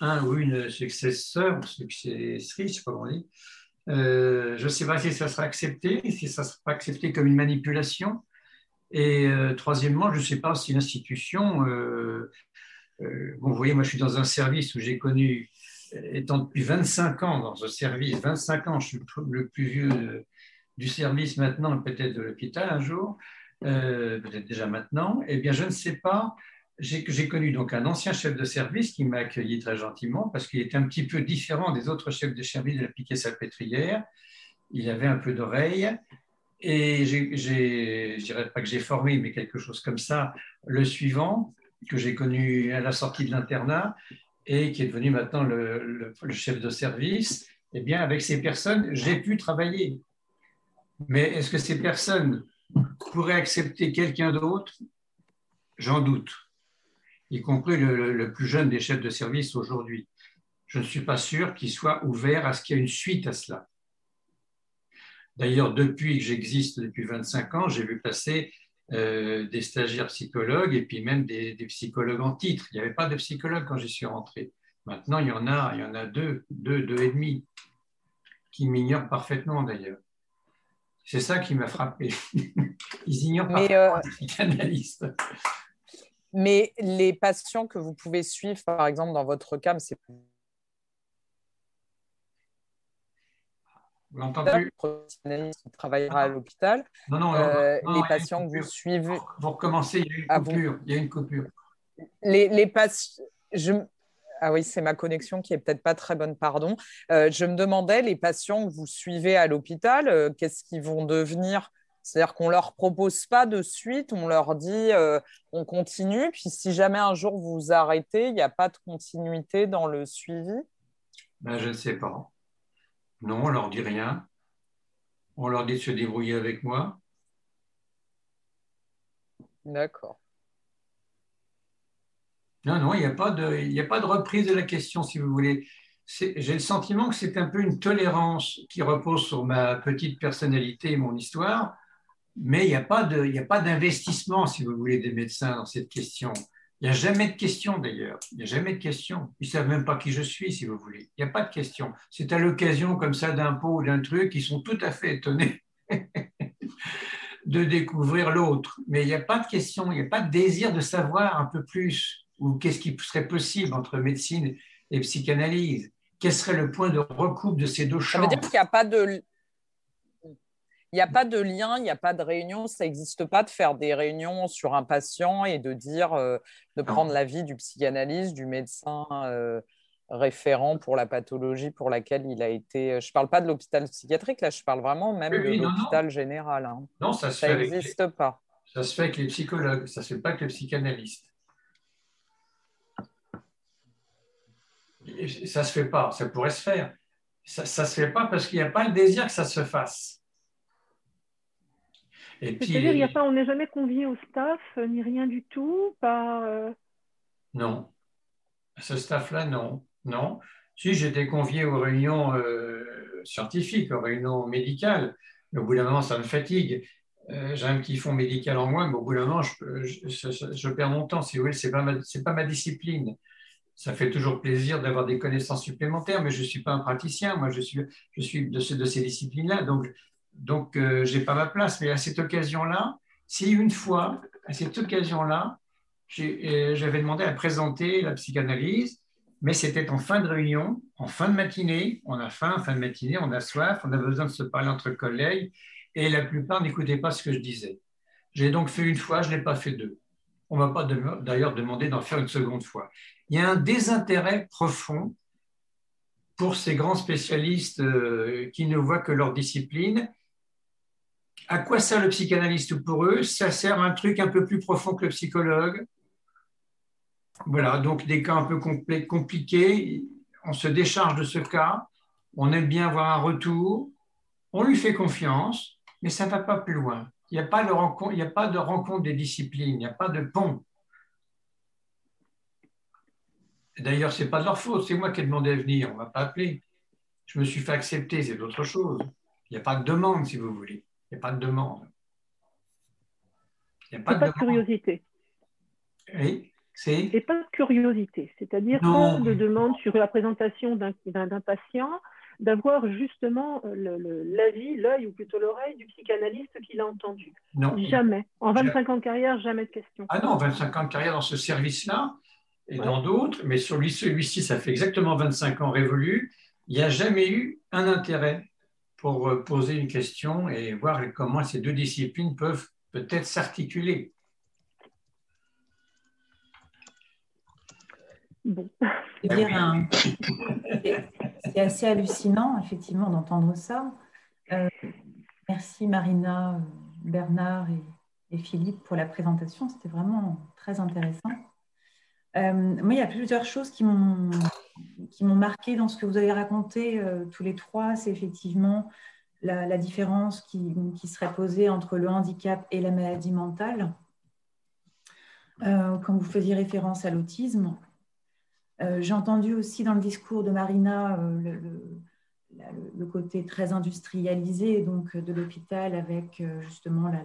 un, ou une successeur, successrice, je ne sais pas comment on dit. Euh, je ne sais pas si ça serait accepté, si ça pas accepté comme une manipulation. Et euh, troisièmement, je ne sais pas si l'institution, euh, euh, vous voyez, moi je suis dans un service où j'ai connu, étant depuis 25 ans dans ce service, 25 ans, je suis le plus vieux du service maintenant, peut-être de l'hôpital un jour, peut-être déjà maintenant, eh bien je ne sais pas, j'ai connu donc un ancien chef de service qui m'a accueilli très gentiment parce qu'il était un petit peu différent des autres chefs de service de la Piquet-Salpêtrière. Il avait un peu d'oreille et je ne dirais pas que j'ai formé, mais quelque chose comme ça, le suivant, que j'ai connu à la sortie de l'internat et qui est devenu maintenant le, chef de service, eh bien, avec ces personnes, j'ai pu travailler. Mais est-ce que ces personnes pourraient accepter quelqu'un d'autre? J'en doute, y compris le, le, plus jeune des chefs de service aujourd'hui. Je ne suis pas sûr qu'il soit ouvert à ce qu'il y ait une suite à cela. D'ailleurs, depuis que j'existe, depuis 25 ans, j'ai vu passer euh, des stagiaires psychologues et puis même des, psychologues en titre. Il n'y avait pas de psychologue quand j'y suis rentré. Maintenant, il y en a, il y en a deux, deux, deux et demi, qui m'ignorent parfaitement d'ailleurs. C'est ça qui m'a frappé. Ils ignorent pas euh, les psychanalystes. Mais les patients que vous pouvez suivre, par exemple, dans votre cas, c'est qui travaillera à l'hôpital. Non, non, euh, les patients que vous suivez. Vous recommencez, il y a une ah, coupure. Il y a une coupure. Les, les patients. Je... Ah oui, c'est ma connexion qui est peut-être pas très bonne, pardon. Euh, je me demandais, les patients que vous suivez à l'hôpital, euh, qu'est-ce qu'ils vont devenir? C'est-à-dire qu'on leur propose pas de suite, on leur dit on continue, puis si jamais un jour vous arrêtez, il n'y a pas de continuité dans le suivi? Ben, Je ne sais pas. Non, on leur dit rien. On leur dit de se débrouiller avec moi. D'accord. Non, non, il n'y a, pas de, a pas de reprise de la question, si vous voulez. J'ai le sentiment que c'est un peu une tolérance qui repose sur ma petite personnalité et mon histoire, mais il n'y a pas d'investissement, si vous voulez, des médecins dans cette question. Il n'y a jamais de question d'ailleurs. Il n'y a jamais de question. Ils ne savent même pas qui je suis, si vous voulez. Il n'y a pas de question. C'est à l'occasion comme ça d'un pot ou d'un truc, ils sont tout à fait étonnés de découvrir l'autre. Mais il n'y a pas de question, il n'y a pas de désir de savoir un peu plus ou qu'est-ce qui serait possible entre médecine et psychanalyse. Quel serait le point de recoupe de ces deux champs Ça veut dire qu'il n'y a pas de il n'y a pas de lien, il n'y a pas de réunion, ça n'existe pas de faire des réunions sur un patient et de dire, euh, de prendre l'avis du psychanalyste, du médecin euh, référent pour la pathologie pour laquelle il a été. Euh, je ne parle pas de l'hôpital psychiatrique, là, je parle vraiment même de l'hôpital général. Hein. Non, ça n'existe pas. Ça se fait avec les psychologues, ça ne se fait pas avec les psychanalystes. ça ne se fait pas, ça pourrait se faire. Ça ne se fait pas parce qu'il n'y a pas le désir que ça se fasse. C'est-à-dire, on n'est jamais convié au staff, euh, ni rien du tout par, euh, Non. Ce staff-là, non. Non. Si, j'étais convié aux réunions euh, scientifiques, aux réunions médicales. Au bout d'un moment, ça me fatigue. J'ai un petit fond médical en moi, mais au bout d'un moment, je, perds mon temps. Si vous voulez, ce n'est pas, ma, pas ma discipline ça fait toujours plaisir d'avoir des connaissances supplémentaires, mais je ne suis pas un praticien, moi je suis, je suis de, de ces disciplines-là, donc donc euh, je n'ai pas ma place. Mais à cette occasion-là, si une fois, à cette occasion-là, euh, j'avais demandé à présenter la psychanalyse, mais c'était en fin de réunion, en fin de matinée, on a faim, fin de matinée, on a soif, on a besoin de se parler entre collègues, et la plupart n'écoutaient pas ce que je disais. J'ai donc fait une fois, je ne l'ai pas fait deux. On ne m'a pas d'ailleurs demandé d'en faire une seconde fois. Il y a un désintérêt profond pour ces grands spécialistes euh, qui ne voient que leur discipline à quoi sert le psychanalyste pour eux? Ça sert à un truc un peu plus profond que le psychologue. Voilà, donc des cas un peu compliqués, on se décharge de ce cas, on aime bien avoir un retour, on lui fait confiance, mais ça ne va pas plus loin. Il n'y a, pas de rencontre, a pas de rencontre des disciplines, il n'y a pas de pont. D'ailleurs, ce n'est pas de leur faute, c'est moi qui ai demandé à venir, on ne m'a pas appelé. Je me suis fait accepter, c'est d'autre chose. Il n'y a pas de demande, si vous voulez. Il n'y a pas de demande. Il n'y a pas, de, curiosité. Oui, c'est. Et pas de curiosité, c'est-à-dire pas de demande sur la présentation d'un patient, d'avoir justement euh, l'avis, l'œil ou plutôt l'oreille du psychanalyste qui l'a entendu. Non. Jamais. En 25 ans de carrière, jamais de question. Ah non, 25 ans de carrière dans ce service-là et dans d'autres, mais sur celui-ci, ça fait exactement 25 ans révolu, il n'y a jamais eu un intérêt pour euh, poser une question et voir comment ces deux disciplines peuvent peut-être s'articuler. C'est assez hallucinant, effectivement, d'entendre ça. Euh, merci Marina, Bernard et, Philippe pour la présentation. C'était vraiment très intéressant. Euh, moi, il y a plusieurs choses qui m'ont qui m'ont marqué dans ce que vous avez raconté euh, tous les trois, c'est effectivement la, différence qui, serait posée entre le handicap et la maladie mentale. Euh, quand vous faisiez référence à l'autisme, euh, j'ai entendu aussi dans le discours de Marina le, côté très industrialisé donc, de l'hôpital avec justement la,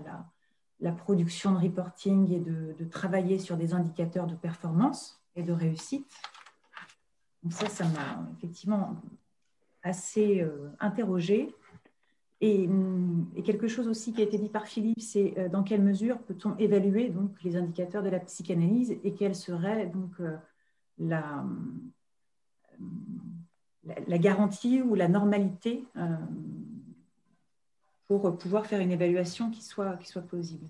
la, production de reporting et de, de travailler sur des indicateurs de performance et de réussite. Ça, ça m'a effectivement assez euh, interrogée. Mm, et, quelque chose aussi qui a été dit par Philippe, c'est euh, dans quelle mesure peut-on évaluer donc, les indicateurs de la psychanalyse et quelle serait donc euh, la, la, garantie ou la normalité pour pouvoir faire une évaluation qui soit, qui soit plausible.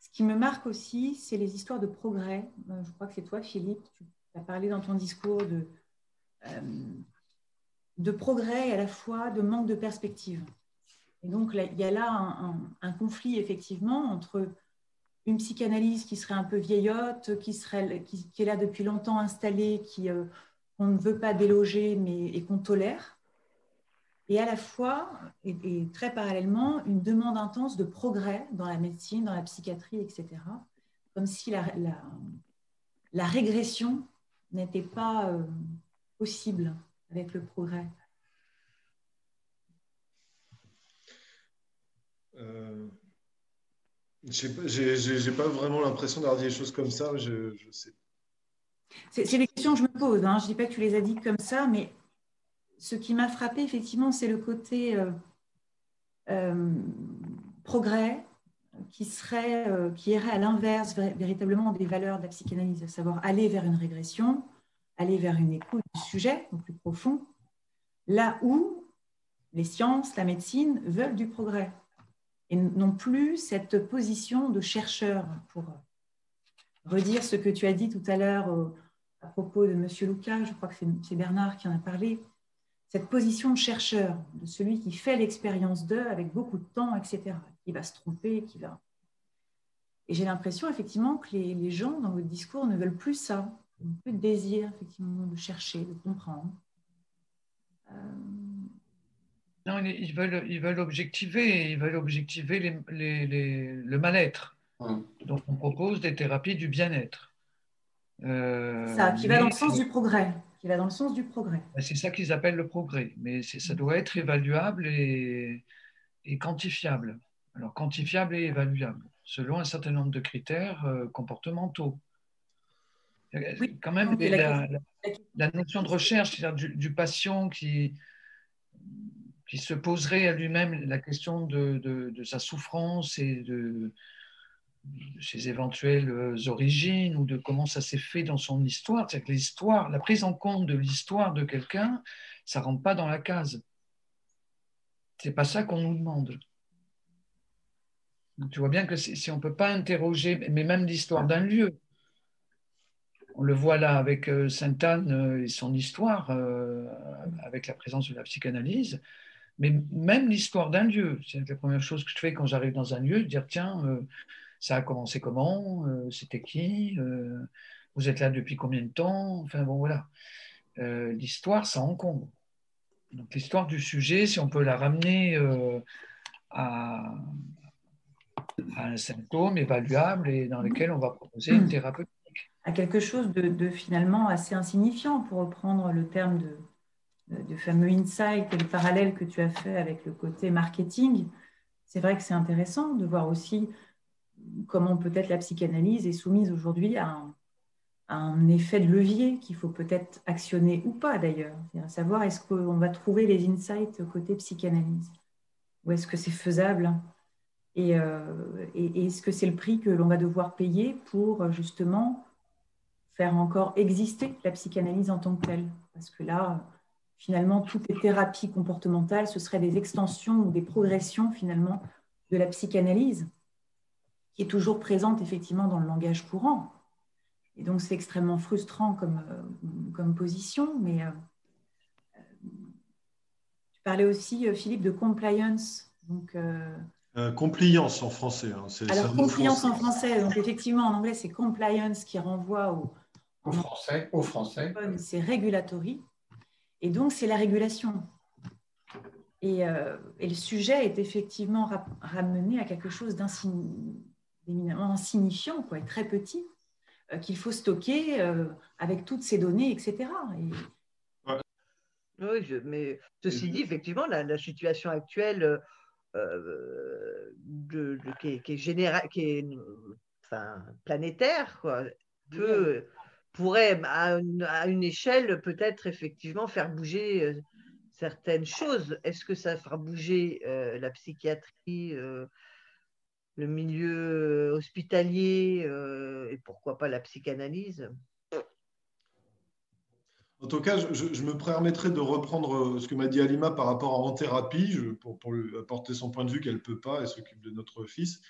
Ce qui me marque aussi, c'est les histoires de progrès. Je crois que c'est toi, Philippe, tu as parlé dans ton discours de, euh, de progrès et à la fois de manque de perspective. Et donc, il y a là un, conflit, effectivement, entre une psychanalyse qui serait un peu vieillotte, qui, serait, qui, est là depuis longtemps installée, qui, euh, qu'on ne veut pas déloger mais, et qu'on tolère, et à la fois, et, très parallèlement, une demande intense de progrès dans la médecine, dans la psychiatrie, etc. Comme si la, la régression n'était pas euh, possible avec le progrès? Euh, je n'ai pas vraiment l'impression d'avoir dit des choses comme ça. Je, sais. C'est des questions que je me pose. Hein. Je ne dis pas que tu les as dites comme ça, mais ce qui m'a frappé, effectivement, c'est le côté euh, euh, progrès qui, serait, euh, qui irait à l'inverse véritablement des valeurs de la psychanalyse, à savoir aller vers une régression, aller vers une écoute du sujet plus profond, là où les sciences, la médecine veulent du progrès et non plus cette position de chercheur pour redire ce que tu as dit tout à l'heure à propos de M. Lucas, je crois que c'est Bernard qui en a parlé, cette position de chercheur, de celui qui fait l'expérience d'eux avec beaucoup de temps, etc., qui va se tromper, qui va... Et j'ai l'impression effectivement que les, gens dans votre discours ne veulent plus ça, n'ont plus de désir effectivement de chercher, de comprendre. Euh, non, ils veulent, ils veulent objectiver, ils veulent objectiver le mal-être. Donc, on propose des thérapies du bien-être. Euh, ça, qui va dans le sens du progrès. Qui va dans le sens du progrès. Ben, c'est ça qu'ils appellent le progrès. Mais ça doit être évaluable et, quantifiable. Alors, quantifiable et évaluable, selon un certain nombre de critères euh, comportementaux. Oui, quand même, la, notion de recherche, c'est-à-dire du, du, patient qui, qui se poserait à lui-même la question de, sa souffrance et de, ses éventuelles origines ou de comment ça s'est fait dans son histoire. C'est-à-dire que l'histoire, la prise en compte de l'histoire de quelqu'un, ça ne rentre pas dans la case. C'est pas ça qu'on nous demande. tu vois bien que si on ne peut pas interroger, mais même l'histoire d'un lieu, on le voit là avec euh, Sainte-Anne euh, et son histoire, euh, avec la présence de la psychanalyse, mais même l'histoire d'un lieu, c'est la première chose que je fais quand j'arrive dans un lieu, dire tiens, ça a commencé comment, c'était qui, vous êtes là depuis combien de temps, enfin bon voilà. l'histoire, ça encombre. Donc l'histoire du sujet, si on peut la ramener à, un symptôme évaluable et dans lequel on va proposer une thérapeutique. À quelque chose de finalement assez insignifiant, pour reprendre le terme de, fameux insight et le parallèle que tu as fait avec le côté marketing, c'est vrai que c'est intéressant de voir aussi comment peut-être la psychanalyse est soumise aujourd'hui à, un, effet de levier qu'il faut peut-être actionner ou pas d'ailleurs. À savoir, est-ce qu'on va trouver les insights côté psychanalyse Ou est-ce que c'est faisable et, euh, et est-ce que c'est le prix que l'on va devoir payer pour justement faire encore exister la psychanalyse en tant que telle Parce que là, finalement, toutes les thérapies comportementales, ce seraient des extensions ou des progressions finalement de la psychanalyse, qui est toujours présente effectivement dans le langage courant. Et donc, c'est extrêmement frustrant comme, euh, comme position, mais euh, tu parlais aussi, euh, Philippe, de compliance. Donc, compliance en français. Hein, Alors, compliance en français, donc effectivement, en anglais, c'est compliance qui renvoie au, au français. Au français. C'est regulatory. Et donc, c'est la régulation. Et, euh, le sujet est effectivement ramené à quelque chose d'éminemment insignifiant, quoi, et très petit, euh, qu'il faut stocker euh, avec toutes ces données, etc. Oui, mais ceci dit, effectivement, la, situation actuelle de, qui est, qui qui est enfin, planétaire quoi, peut pourrait, à une, échelle, peut-être effectivement faire bouger euh, certaines choses. Est-ce que ça fera bouger euh, la psychiatrie, euh, le milieu hospitalier et pourquoi pas la psychanalyse? En tout cas, je, me permettrai de reprendre ce que m'a dit Alima par rapport à en thérapie, pour, lui apporter son point de vue qu'elle ne peut pas, elle s'occupe de notre fils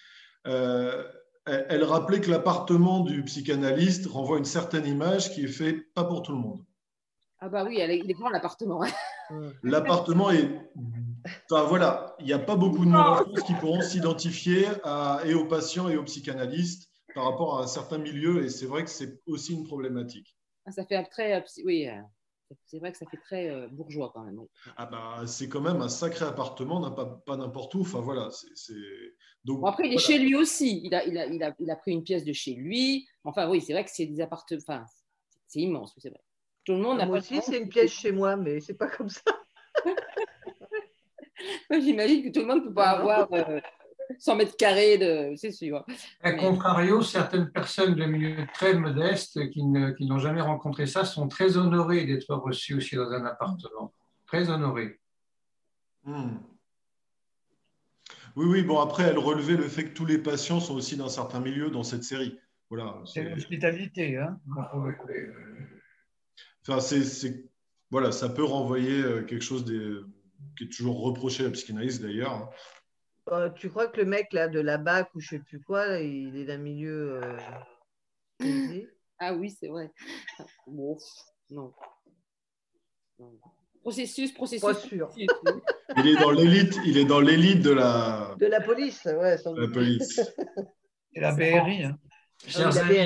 elle rappelait que l'appartement du psychanalyste renvoie une certaine image qui est fait pas pour tout le monde. Ah bah oui, il est grand l'appartement. L'appartement est... Enfin voilà, il n'y a pas beaucoup de monde qui pourront s'identifier et aux patients et aux psychanalystes par rapport à un certain milieu et c'est vrai que c'est aussi une problématique. Ah, ça fait très... Oui, euh, c'est vrai que ça fait très euh, bourgeois quand même. Ah bah, c'est quand même un sacré appartement, pas, pas n'importe où. Enfin voilà, c'est. Donc, après, il est chez lui aussi. Il a, il, a, il, a, il a, pris une pièce de chez lui. Enfin, oui, c'est vrai que c'est des appartements. Enfin, c'est immense, c'est vrai. Tout le monde a. Moi aussi, c'est une pièce chez moi, mais c'est pas comme ça. J'imagine que tout le monde ne peut pas avoir 100 euh, mètres carrés de. C'est sûr. A contrario, certaines personnes de milieu très modeste qui, qui n'ont jamais rencontré ça sont très honorées d'être reçues aussi dans un appartement. Très honorées. Hmm. Oui, oui, bon, après, elle relevait le fait que tous les patients sont aussi d'un certain milieu dans cette série. Voilà, c'est l'hospitalité. Hein enfin, c'est, voilà, ça peut renvoyer euh, quelque chose des qui est toujours reproché à la psychanalyse d'ailleurs. Euh, tu crois que le mec là de la BAC ou je sais plus quoi, il est d'un milieu euh, Ah oui, c'est vrai. Bon, non. Processus, processus. Pas sûr. il est dans l'élite, il est dans l'élite de la. De la police, ouais. De la police. Et la BRI. Hein. Chers amis,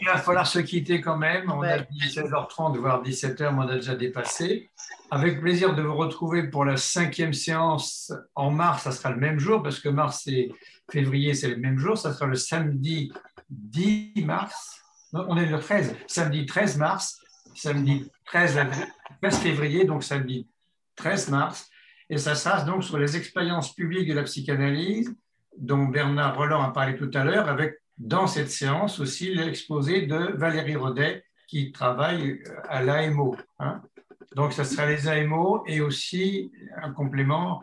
il va falloir se quitter quand même. On a dit 16h30, voire 17h, mais on a déjà dépassé. Avec plaisir de vous retrouver pour la cinquième séance en mars. Ça sera le même jour, parce que mars et février, c'est le même jour. Ça sera le samedi 10 mars. on est le 13. Samedi 13 mars. Samedi 13, 13 février, donc samedi 13 mars. Et ça sera donc sur les expériences publiques de la psychanalyse dont Bernard Roland a parlé tout à l'heure, avec dans cette séance aussi l'exposé de Valérie Rodet, qui travaille à l'AMO. Hein. Donc, ce sera les AMO et aussi un complément.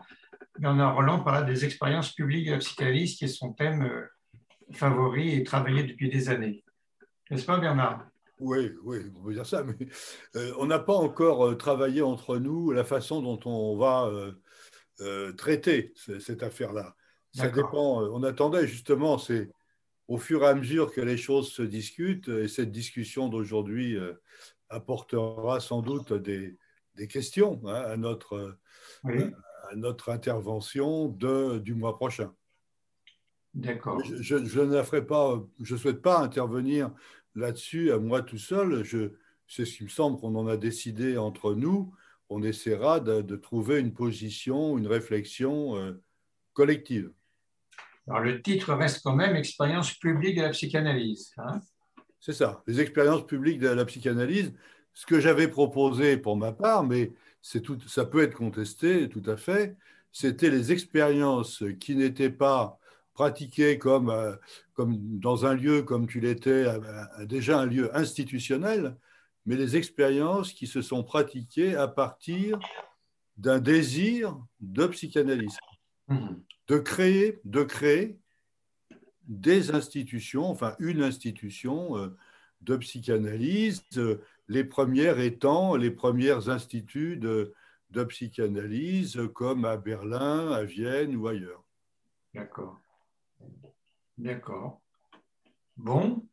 Bernard Roland parlera des expériences publiques de la psychanalyse, qui est son thème euh, favori et travaillé depuis des années. N'est-ce pas, Bernard? Oui, oui, on peut dire ça, mais euh, on n'a pas encore euh, travaillé entre nous la façon dont on va traiter cette affaire-là. Ça dépend. Euh, on attendait justement, c'est au fur et à mesure que les choses se discutent, et cette discussion d'aujourd'hui euh, apportera sans doute des, questions hein, à, notre, à notre intervention de, du mois prochain. D'accord. Je, ne ferai pas, je souhaite pas intervenir là-dessus à moi tout seul. C'est ce qui me semble qu'on en a décidé entre nous. On essaiera de, trouver une position, une réflexion euh, collective. Alors, le titre reste quand même Expérience publique de la psychanalyse. Hein. c'est ça, les expériences publiques de la psychanalyse. Ce que j'avais proposé pour ma part, mais tout, ça peut être contesté tout à fait, c'était les expériences qui n'étaient pas pratiquées comme, euh, comme dans un lieu comme tu l'étais, euh, déjà un lieu institutionnel, mais les expériences qui se sont pratiquées à partir d'un désir de psychanalyse. Mmh de créer, de créer des institutions, enfin une institution euh, de psychanalyse, euh, les premières étant les premiers instituts de, de psychanalyse comme à Berlin, à Vienne ou ailleurs. D'accord. D'accord. Bon,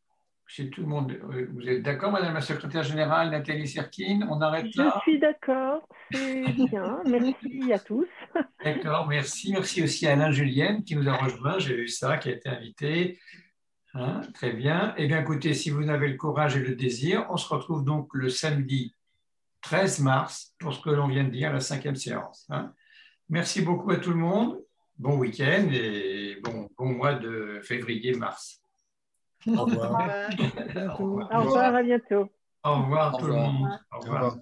tout le monde. Euh, vous êtes d'accord, Madame la Secrétaire Générale Nathalie Serkin On arrête là Je suis d'accord, c'est bien. Merci à tous. D'accord, merci. Merci aussi à Alain Julienne qui nous a rejoint. J'ai vu ça, qui a été invité. Hein, très bien. Eh bien, écoutez, si vous avez le courage et le désir, on se retrouve donc le samedi 13 mars pour ce que l'on vient de dire, la cinquième séance. Hein. Merci beaucoup à tout le monde. Bon week-end et bon, bon mois de février-mars. Au revoir. Au revoir. à bientôt. Au revoir tout le monde. Au revoir.